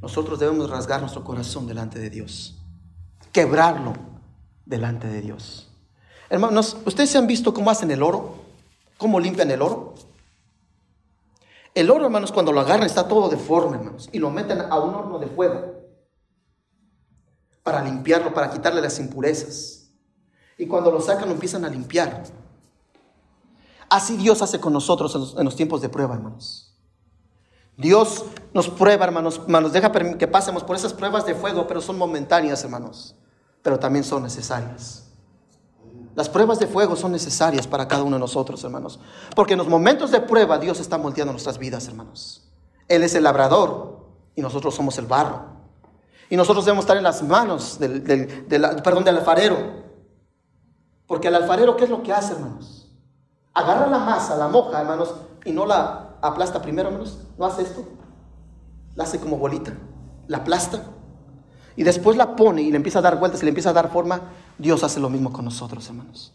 Nosotros debemos rasgar nuestro corazón delante de Dios, quebrarlo delante de Dios. Hermanos, ¿ustedes se han visto cómo hacen el oro? ¿Cómo limpian el oro? El oro, hermanos, cuando lo agarran está todo deforme, hermanos, y lo meten a un horno de fuego para limpiarlo, para quitarle las impurezas. Y cuando lo sacan lo empiezan a limpiar. Así Dios hace con nosotros en los, tiempos de prueba, hermanos. Dios nos prueba, hermanos, nos deja que pasemos por esas pruebas de fuego, pero son momentáneas, hermanos, pero también son necesarias. Las pruebas de fuego son necesarias para cada uno de nosotros, hermanos, porque en los momentos de prueba Dios está moldeando nuestras vidas, hermanos. Él es el labrador y nosotros somos el barro. Y nosotros debemos estar en las manos del, perdón, del alfarero. Porque el alfarero, ¿qué es lo que hace, hermanos? agarra la masa, la moja, hermanos, y no la aplasta primero, hermanos. No hace esto. La hace como bolita. La aplasta. Y después la pone y le empieza a dar vueltas y le empieza a dar forma. Dios hace lo mismo con nosotros, hermanos.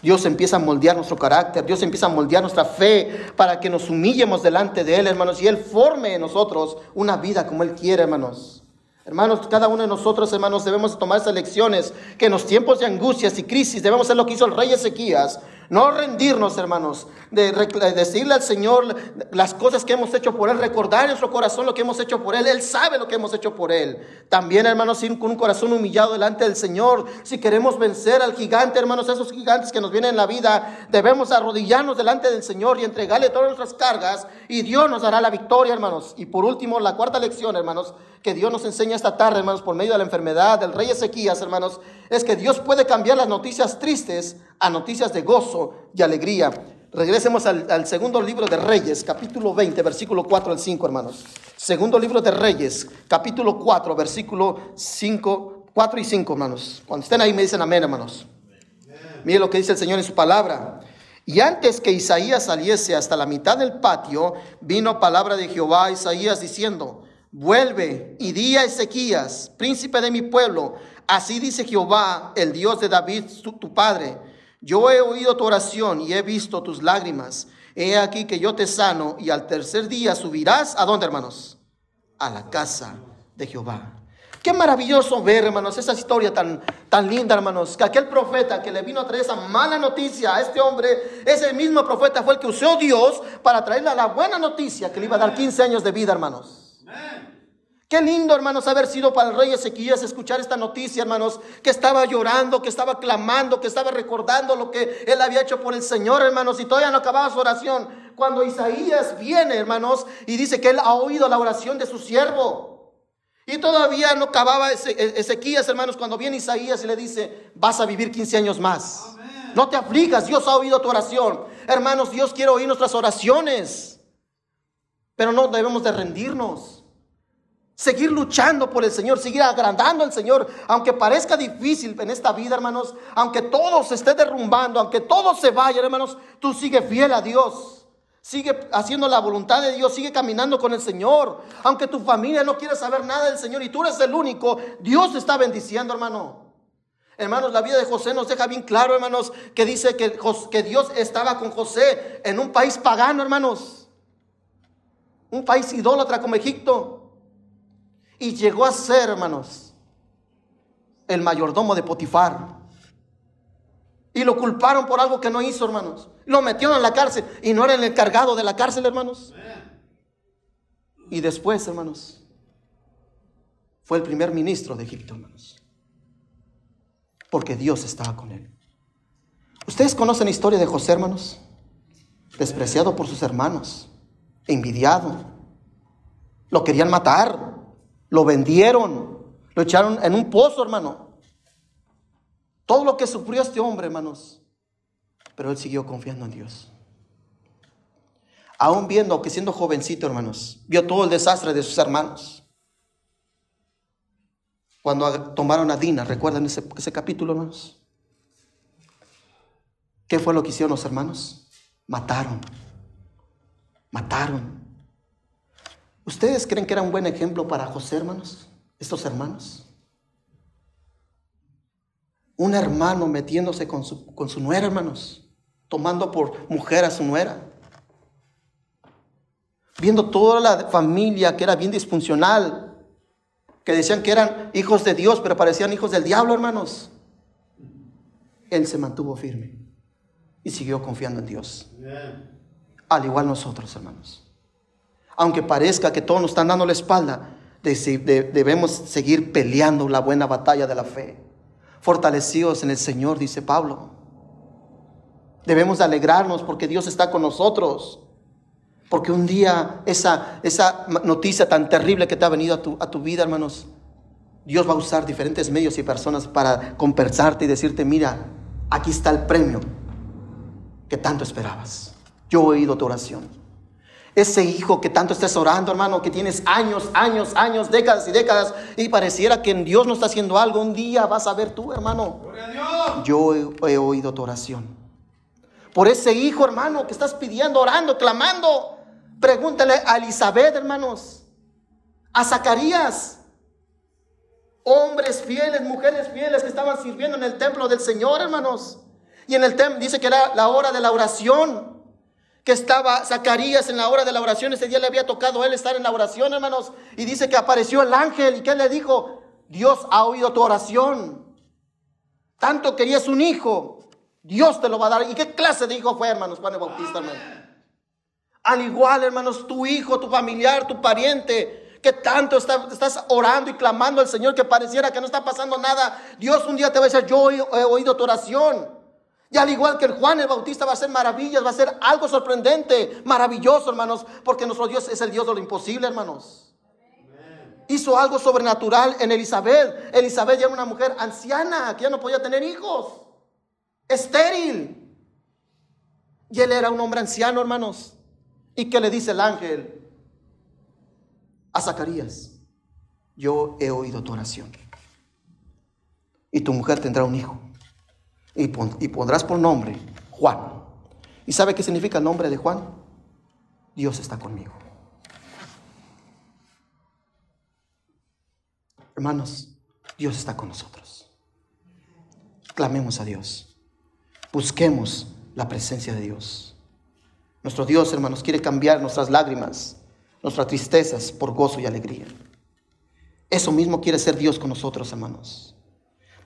Dios empieza a moldear nuestro carácter, Dios empieza a moldear nuestra fe para que nos humillemos delante de Él, hermanos, y Él forme en nosotros una vida como Él quiere, hermanos. Hermanos, cada uno de nosotros, hermanos, debemos tomar esas lecciones que en los tiempos de angustias y crisis debemos hacer lo que hizo el rey Ezequías, no rendirnos, hermanos, de decirle al Señor las cosas que hemos hecho por Él, recordar en nuestro corazón lo que hemos hecho por Él. Él sabe lo que hemos hecho por Él. También, hermanos, con un corazón humillado delante del Señor. Si queremos vencer al gigante, hermanos, esos gigantes que nos vienen en la vida, debemos arrodillarnos delante del Señor y entregarle todas nuestras cargas y Dios nos dará la victoria, hermanos. Y por último, la cuarta lección, hermanos, que Dios nos enseña esta tarde, hermanos, por medio de la enfermedad del rey Ezequías, hermanos, es que Dios puede cambiar las noticias tristes a noticias de gozo y alegría. Regresemos al, segundo libro de Reyes, capítulo 20, versículo 4 al 5, hermanos. Segundo libro de Reyes, capítulo 4, versículo 5, 4 y 5, hermanos. Cuando estén ahí me dicen amén, hermanos. Mire lo que dice el Señor en su palabra. Y antes que Isaías saliese hasta la mitad del patio, vino palabra de Jehová a Isaías diciendo, vuelve y di a Ezequías, príncipe de mi pueblo, así dice Jehová, el Dios de David, tu padre yo he oído tu oración y he visto tus lágrimas. He aquí que yo te sano y al tercer día subirás a dónde, hermanos? A la casa de Jehová. Qué maravilloso ver, hermanos, esa historia tan, tan linda, hermanos, que aquel profeta que le vino a traer esa mala noticia a este hombre, ese mismo profeta fue el que usó Dios para traerle la buena noticia que le iba a dar 15 años de vida, hermanos. Qué lindo, hermanos, haber sido para el rey Ezequías escuchar esta noticia, hermanos, que estaba llorando, que estaba clamando, que estaba recordando lo que él había hecho por el Señor, hermanos, y todavía no acababa su oración. Cuando Isaías viene, hermanos, y dice que él ha oído la oración de su siervo. Y todavía no acababa e-, Ezequías, hermanos, cuando viene Isaías y le dice, vas a vivir 15 años más. No te afligas, Dios ha oído tu oración. Hermanos, Dios quiere oír nuestras oraciones. Pero no debemos de rendirnos. Seguir luchando por el Señor, seguir agrandando al Señor, aunque parezca difícil en esta vida, hermanos, aunque todo se esté derrumbando, aunque todo se vaya, hermanos, tú sigue fiel a Dios. Sigue haciendo la voluntad de Dios, sigue caminando con el Señor. Aunque tu familia no quiera saber nada del Señor y tú eres el único, Dios te está bendiciendo, hermano. Hermanos, la vida de José nos deja bien claro, hermanos, que dice que, que Dios estaba con José en un país pagano, hermanos. Un país idólatra como Egipto. Y llegó a ser, hermanos, el mayordomo de Potifar. Y lo culparon por algo que no hizo, hermanos. Lo metieron en la cárcel y no era el encargado de la cárcel, hermanos. Y después, hermanos, fue el primer ministro de Egipto, hermanos. Porque Dios estaba con él. ¿Ustedes conocen la historia de José, hermanos? Despreciado por sus hermanos, envidiado. Lo querían matar. Lo vendieron, lo echaron en un pozo, hermano. Todo lo que sufrió este hombre, hermanos. Pero él siguió confiando en Dios. Aún viendo que siendo jovencito, hermanos, vio todo el desastre de sus hermanos. Cuando tomaron a Dina, ¿recuerdan ese, ese capítulo, hermanos? ¿Qué fue lo que hicieron los hermanos? Mataron. Mataron. ¿Ustedes creen que era un buen ejemplo para José, hermanos? Estos hermanos. Un hermano metiéndose con su, con su nuera, hermanos. Tomando por mujer a su nuera. Viendo toda la familia que era bien disfuncional. Que decían que eran hijos de Dios, pero parecían hijos del diablo, hermanos. él se mantuvo firme y siguió confiando en Dios. Al igual nosotros, hermanos. Aunque parezca que todos nos están dando la espalda, debemos seguir peleando la buena batalla de la fe. Fortalecidos en el Señor, dice Pablo. Debemos alegrarnos porque Dios está con nosotros. Porque un día esa, esa noticia tan terrible que te ha venido a tu, a tu vida, hermanos, Dios va a usar diferentes medios y personas para compensarte y decirte, mira, aquí está el premio que tanto esperabas. Yo he oído tu oración. Ese hijo que tanto estás orando, hermano, que tienes años, años, años, décadas y décadas, y pareciera que en Dios no está haciendo algo, un día vas a ver tú, hermano. Yo he, he oído tu oración. Por ese hijo, hermano, que estás pidiendo, orando, clamando. Pregúntale a Elizabeth, hermanos, a Zacarías, hombres fieles, mujeres fieles que estaban sirviendo en el templo del Señor, hermanos. Y en el templo dice que era la hora de la oración, que estaba Zacarías en la hora de la oración, ese día le había tocado a él estar en la oración, hermanos, y dice que apareció el ángel y que le dijo, Dios ha oído tu oración. Tanto querías un hijo, Dios te lo va a dar. ¿Y qué clase de hijo fue, hermanos, Juan el Bautista? Al igual, hermanos, tu hijo, tu familiar, tu pariente, que tanto estás orando y clamando al Señor que pareciera que no está pasando nada. Dios un día te va a decir, yo he, oído tu oración. Y al igual que el Juan el Bautista va a hacer maravillas, va a ser algo sorprendente, maravilloso, hermanos, porque nuestro Dios es el Dios de lo imposible, hermanos. Hizo algo sobrenatural en Elizabeth. Elizabeth ya era una mujer anciana, que ya no podía tener hijos, estéril. Y él era un hombre anciano, hermanos. ¿Y qué le dice el ángel? a Zacarías, yo he oído tu oración. Y tu mujer tendrá un hijo. Y, pondrás por nombre Juan. ¿Y sabe qué significa el nombre de Juan? Dios está conmigo. Hermanos, Dios está con nosotros. Clamemos a Dios. Busquemos la presencia de Dios. Nuestro Dios, hermanos, quiere cambiar nuestras lágrimas nuestras tristezas por gozo y alegría. Eso mismo quiere ser Dios con nosotros, hermanos.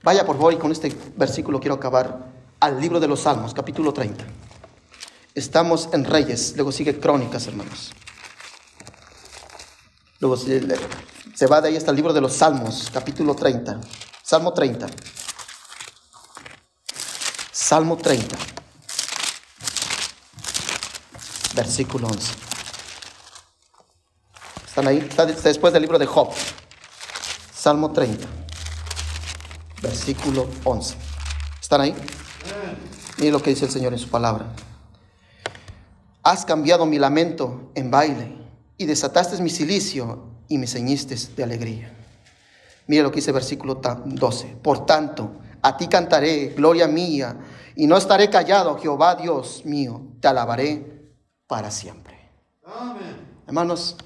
Vaya por favor y con este versículo quiero acabar al libro de los Salmos, capítulo 30. Estamos en Reyes, luego sigue Crónicas, hermanos. Luego se va de ahí hasta el libro de los Salmos, capítulo 30. Salmo 30. Salmo 30. Versículo 11. ¿Están ahí? Está después del libro de Job. Salmo 30, versículo 11. ¿Están ahí? Miren lo que dice el Señor en su palabra. Has cambiado mi lamento en baile y desataste mi silicio y me ceñiste de alegría. Mire lo que dice el versículo 12. Por tanto, a ti cantaré, gloria mía, y no estaré callado, Jehová Dios mío, te alabaré para siempre. Amén. Hermanos,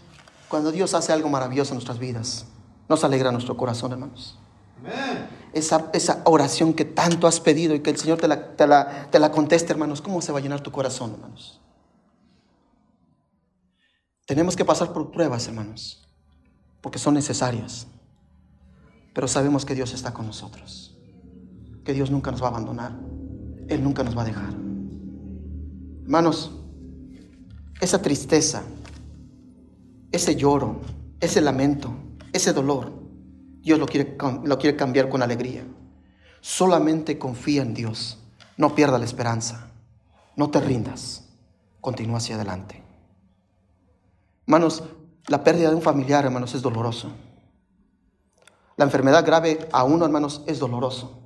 cuando Dios hace algo maravilloso en nuestras vidas, nos alegra nuestro corazón, hermanos. Esa, esa, oración que tanto has pedido y que el Señor te la, te, la, te la conteste, hermanos, ¿cómo se va a llenar tu corazón, hermanos? Tenemos que pasar por pruebas, hermanos, porque son necesarias. Pero sabemos que Dios está con nosotros, que Dios nunca nos va a abandonar, Él nunca nos va a dejar. Hermanos, esa tristeza, ese lloro, ese lamento, ese dolor, Dios lo quiere, lo quiere cambiar con alegría. Solamente confía en Dios. No pierda la esperanza. No te rindas. Continúa hacia adelante. Hermanos, la pérdida de un familiar, hermanos, es doloroso. La enfermedad grave a uno, hermanos, es doloroso.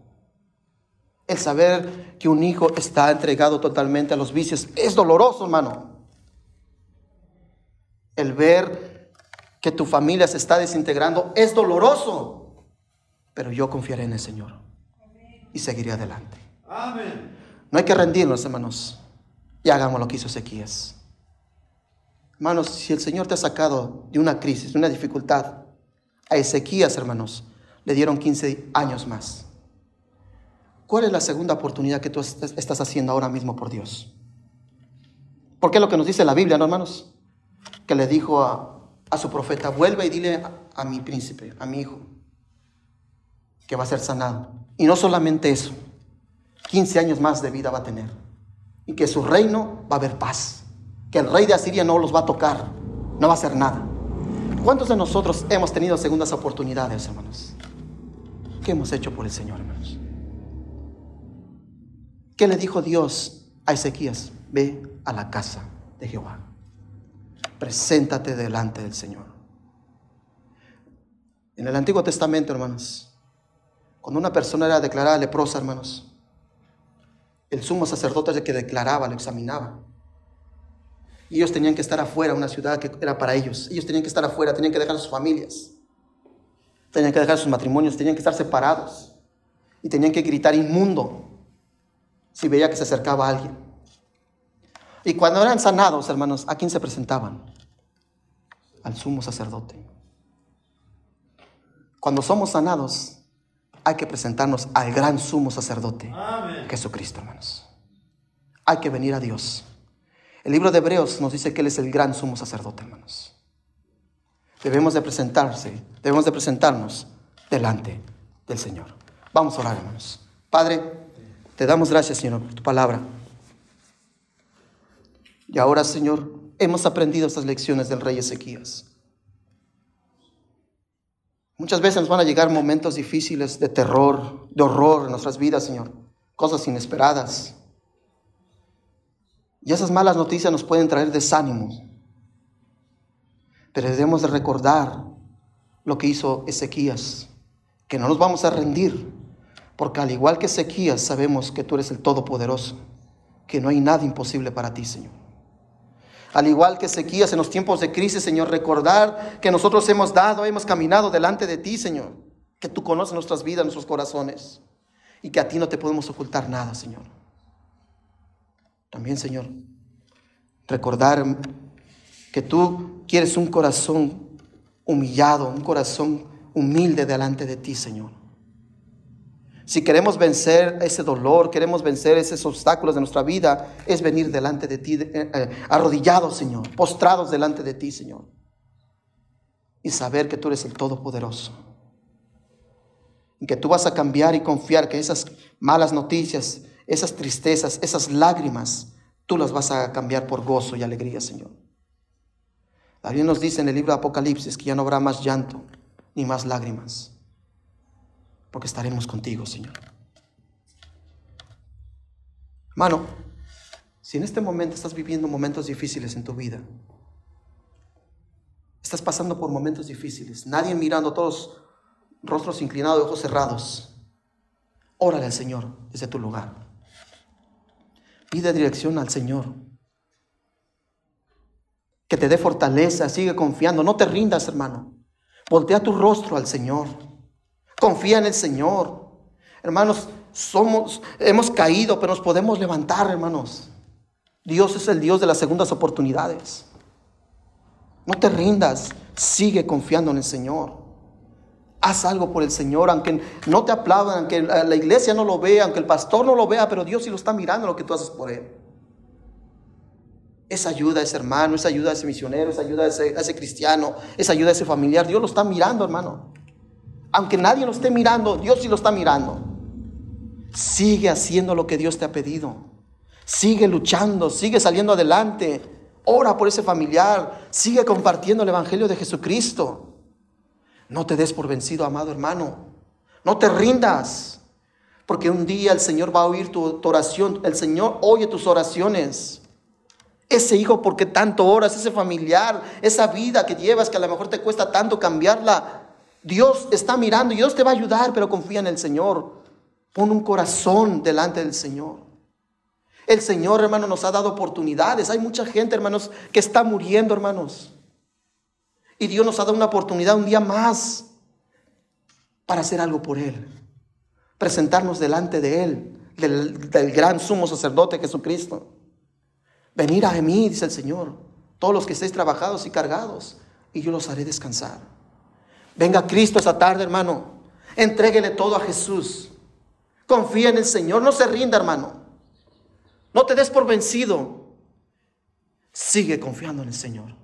El saber que un hijo está entregado totalmente a los vicios es doloroso, hermano el ver que tu familia se está desintegrando es doloroso, pero yo confiaré en el Señor y seguiré adelante. No hay que rendirnos, hermanos, y hagamos lo que hizo Ezequías. Hermanos, si el Señor te ha sacado de una crisis, de una dificultad, a Ezequías, hermanos, le dieron 15 años más. ¿Cuál es la segunda oportunidad que tú estás haciendo ahora mismo por Dios? Porque es lo que nos dice la Biblia, ¿no, hermanos? que le dijo a, su profeta, vuelve y dile a, mi príncipe, a mi hijo, que va a ser sanado. Y no solamente eso, 15 años más de vida va a tener. Y que su reino va a haber paz. Que el rey de Asiria no los va a tocar. No va a hacer nada. ¿Cuántos de nosotros hemos tenido segundas oportunidades, hermanos? ¿Qué hemos hecho por el Señor, hermanos? ¿Qué le dijo Dios a Ezequías? Ve a la casa de Jehová. Preséntate delante del Señor. En el Antiguo Testamento, hermanos, cuando una persona era declarada leprosa, hermanos, el sumo sacerdote es el que declaraba, lo examinaba. Y ellos tenían que estar afuera, una ciudad que era para ellos. Ellos tenían que estar afuera, tenían que dejar sus familias, tenían que dejar sus matrimonios, tenían que estar separados. Y tenían que gritar inmundo si veía que se acercaba alguien. Y cuando eran sanados, hermanos, ¿a quién se presentaban? Al sumo sacerdote. Cuando somos sanados, hay que presentarnos al gran sumo sacerdote, Jesucristo, hermanos. Hay que venir a Dios. El libro de Hebreos nos dice que Él es el gran sumo sacerdote, hermanos. Debemos de presentarse, debemos de presentarnos delante del Señor. Vamos a orar, hermanos. Padre, te damos gracias, Señor, por tu palabra. Y ahora, Señor, hemos aprendido estas lecciones del rey Ezequías. Muchas veces nos van a llegar momentos difíciles de terror, de horror en nuestras vidas, Señor. Cosas inesperadas. Y esas malas noticias nos pueden traer desánimo. Pero debemos de recordar lo que hizo Ezequías, que no nos vamos a rendir, porque al igual que Ezequías sabemos que tú eres el Todopoderoso, que no hay nada imposible para ti, Señor. Al igual que Ezequías en los tiempos de crisis, Señor, recordar que nosotros hemos dado, hemos caminado delante de ti, Señor. Que tú conoces nuestras vidas, nuestros corazones. Y que a ti no te podemos ocultar nada, Señor. También, Señor, recordar que tú quieres un corazón humillado, un corazón humilde delante de ti, Señor. Si queremos vencer ese dolor, queremos vencer esos obstáculos de nuestra vida, es venir delante de ti, eh, eh, arrodillados, Señor, postrados delante de ti, Señor. Y saber que tú eres el Todopoderoso. Y que tú vas a cambiar y confiar que esas malas noticias, esas tristezas, esas lágrimas, tú las vas a cambiar por gozo y alegría, Señor. También nos dice en el libro de Apocalipsis que ya no habrá más llanto ni más lágrimas porque estaremos contigo, Señor. Hermano, si en este momento estás viviendo momentos difíciles en tu vida, estás pasando por momentos difíciles, nadie mirando, todos rostros inclinados, ojos cerrados, órale al Señor desde tu lugar. Pide dirección al Señor. Que te dé fortaleza, sigue confiando, no te rindas, hermano. Voltea tu rostro al Señor. Confía en el Señor. Hermanos, somos, hemos caído, pero nos podemos levantar, hermanos. Dios es el Dios de las segundas oportunidades. No te rindas, sigue confiando en el Señor. Haz algo por el Señor, aunque no te aplaudan, aunque la iglesia no lo vea, aunque el pastor no lo vea, pero Dios sí lo está mirando lo que tú haces por Él. Esa ayuda a ese hermano, esa ayuda a ese misionero, esa ayuda a ese, a ese cristiano, esa ayuda a ese familiar, Dios lo está mirando, hermano. Aunque nadie lo esté mirando, Dios sí lo está mirando. Sigue haciendo lo que Dios te ha pedido. Sigue luchando, sigue saliendo adelante. Ora por ese familiar. Sigue compartiendo el Evangelio de Jesucristo. No te des por vencido, amado hermano. No te rindas. Porque un día el Señor va a oír tu, oración. El Señor oye tus oraciones. Ese hijo, porque tanto oras? Ese familiar, esa vida que llevas que a lo mejor te cuesta tanto cambiarla. Dios está mirando y Dios te va a ayudar, pero confía en el Señor. Pon un corazón delante del Señor. El Señor, hermano, nos ha dado oportunidades. Hay mucha gente, hermanos, que está muriendo, hermanos. Y Dios nos ha dado una oportunidad un día más para hacer algo por Él. Presentarnos delante de Él, del, del gran sumo sacerdote Jesucristo. Venir a mí, dice el Señor, todos los que estéis trabajados y cargados, y yo los haré descansar. Venga Cristo esa tarde, hermano. Entréguele todo a Jesús. Confía en el Señor. No se rinda, hermano. No te des por vencido. Sigue confiando en el Señor.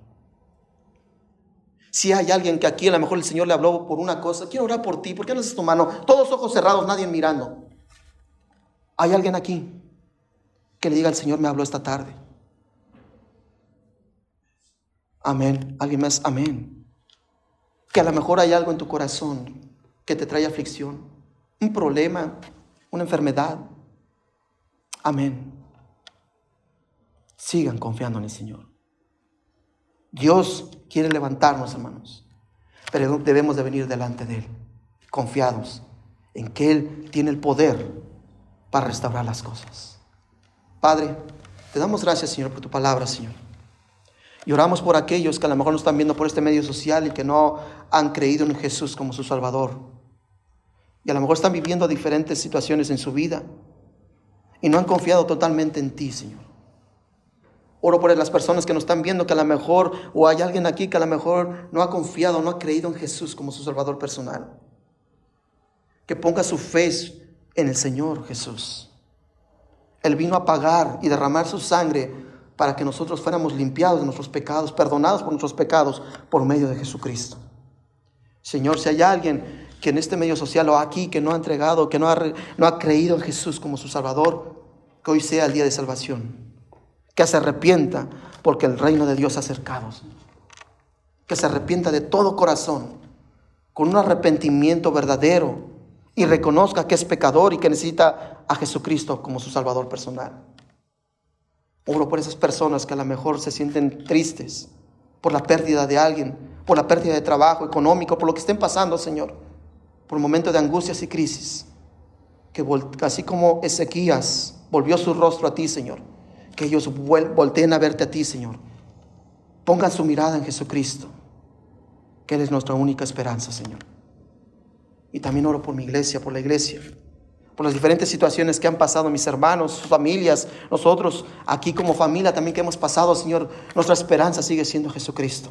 Si hay alguien que aquí a lo mejor el Señor le habló por una cosa, quiero orar por ti. ¿Por qué no haces tu mano? Todos ojos cerrados, nadie mirando. ¿Hay alguien aquí que le diga al Señor me habló esta tarde? Amén. ¿Alguien más? Amén. Que a lo mejor hay algo en tu corazón que te trae aflicción, un problema, una enfermedad. Amén. Sigan confiando en el Señor. Dios quiere levantarnos, hermanos, pero debemos de venir delante de Él, confiados en que Él tiene el poder para restaurar las cosas. Padre, te damos gracias, Señor, por tu palabra, Señor. Y oramos por aquellos que a lo mejor nos están viendo por este medio social y que no han creído en Jesús como su Salvador. Y a lo mejor están viviendo diferentes situaciones en su vida y no han confiado totalmente en ti, Señor. Oro por las personas que nos están viendo que a lo mejor, o hay alguien aquí que a lo mejor no ha confiado, no ha creído en Jesús como su Salvador personal. Que ponga su fe en el Señor Jesús. Él vino a pagar y derramar su sangre para que nosotros fuéramos limpiados de nuestros pecados, perdonados por nuestros pecados por medio de Jesucristo. Señor, si hay alguien que en este medio social o aquí que no ha entregado, que no ha, no ha creído en Jesús como su Salvador, que hoy sea el día de salvación que se arrepienta porque el reino de Dios ha acercado. Que se arrepienta de todo corazón, con un arrepentimiento verdadero y reconozca que es pecador y que necesita a Jesucristo como su Salvador personal. Oro por esas personas que a lo mejor se sienten tristes por la pérdida de alguien, por la pérdida de trabajo económico, por lo que estén pasando, Señor, por momentos de angustias y crisis. Que así como Ezequías volvió su rostro a ti, Señor, que ellos volteen a verte a ti, Señor. Pongan su mirada en Jesucristo, que Él es nuestra única esperanza, Señor. Y también oro por mi iglesia, por la iglesia, por las diferentes situaciones que han pasado mis hermanos, sus familias, nosotros aquí como familia también que hemos pasado, Señor. Nuestra esperanza sigue siendo Jesucristo.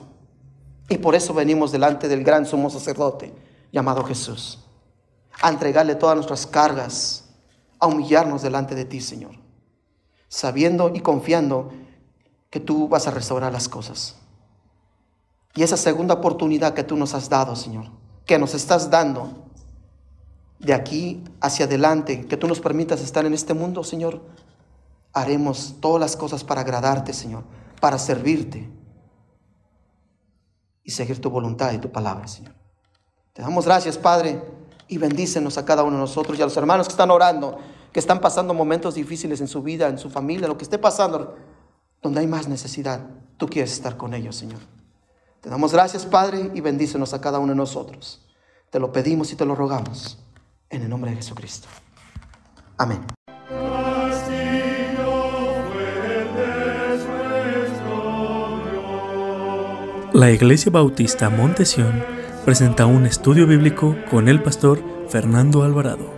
Y por eso venimos delante del gran sumo sacerdote llamado Jesús, a entregarle todas nuestras cargas, a humillarnos delante de ti, Señor sabiendo y confiando que tú vas a restaurar las cosas. Y esa segunda oportunidad que tú nos has dado, Señor, que nos estás dando de aquí hacia adelante, que tú nos permitas estar en este mundo, Señor, haremos todas las cosas para agradarte, Señor, para servirte y seguir tu voluntad y tu palabra, Señor. Te damos gracias, Padre, y bendícenos a cada uno de nosotros y a los hermanos que están orando que están pasando momentos difíciles en su vida, en su familia, lo que esté pasando, donde hay más necesidad, tú quieres estar con ellos, Señor. Te damos gracias, Padre, y bendícenos a cada uno de nosotros. Te lo pedimos y te lo rogamos. En el nombre de Jesucristo. Amén. La Iglesia Bautista Montesión presenta un estudio bíblico con el pastor Fernando Alvarado.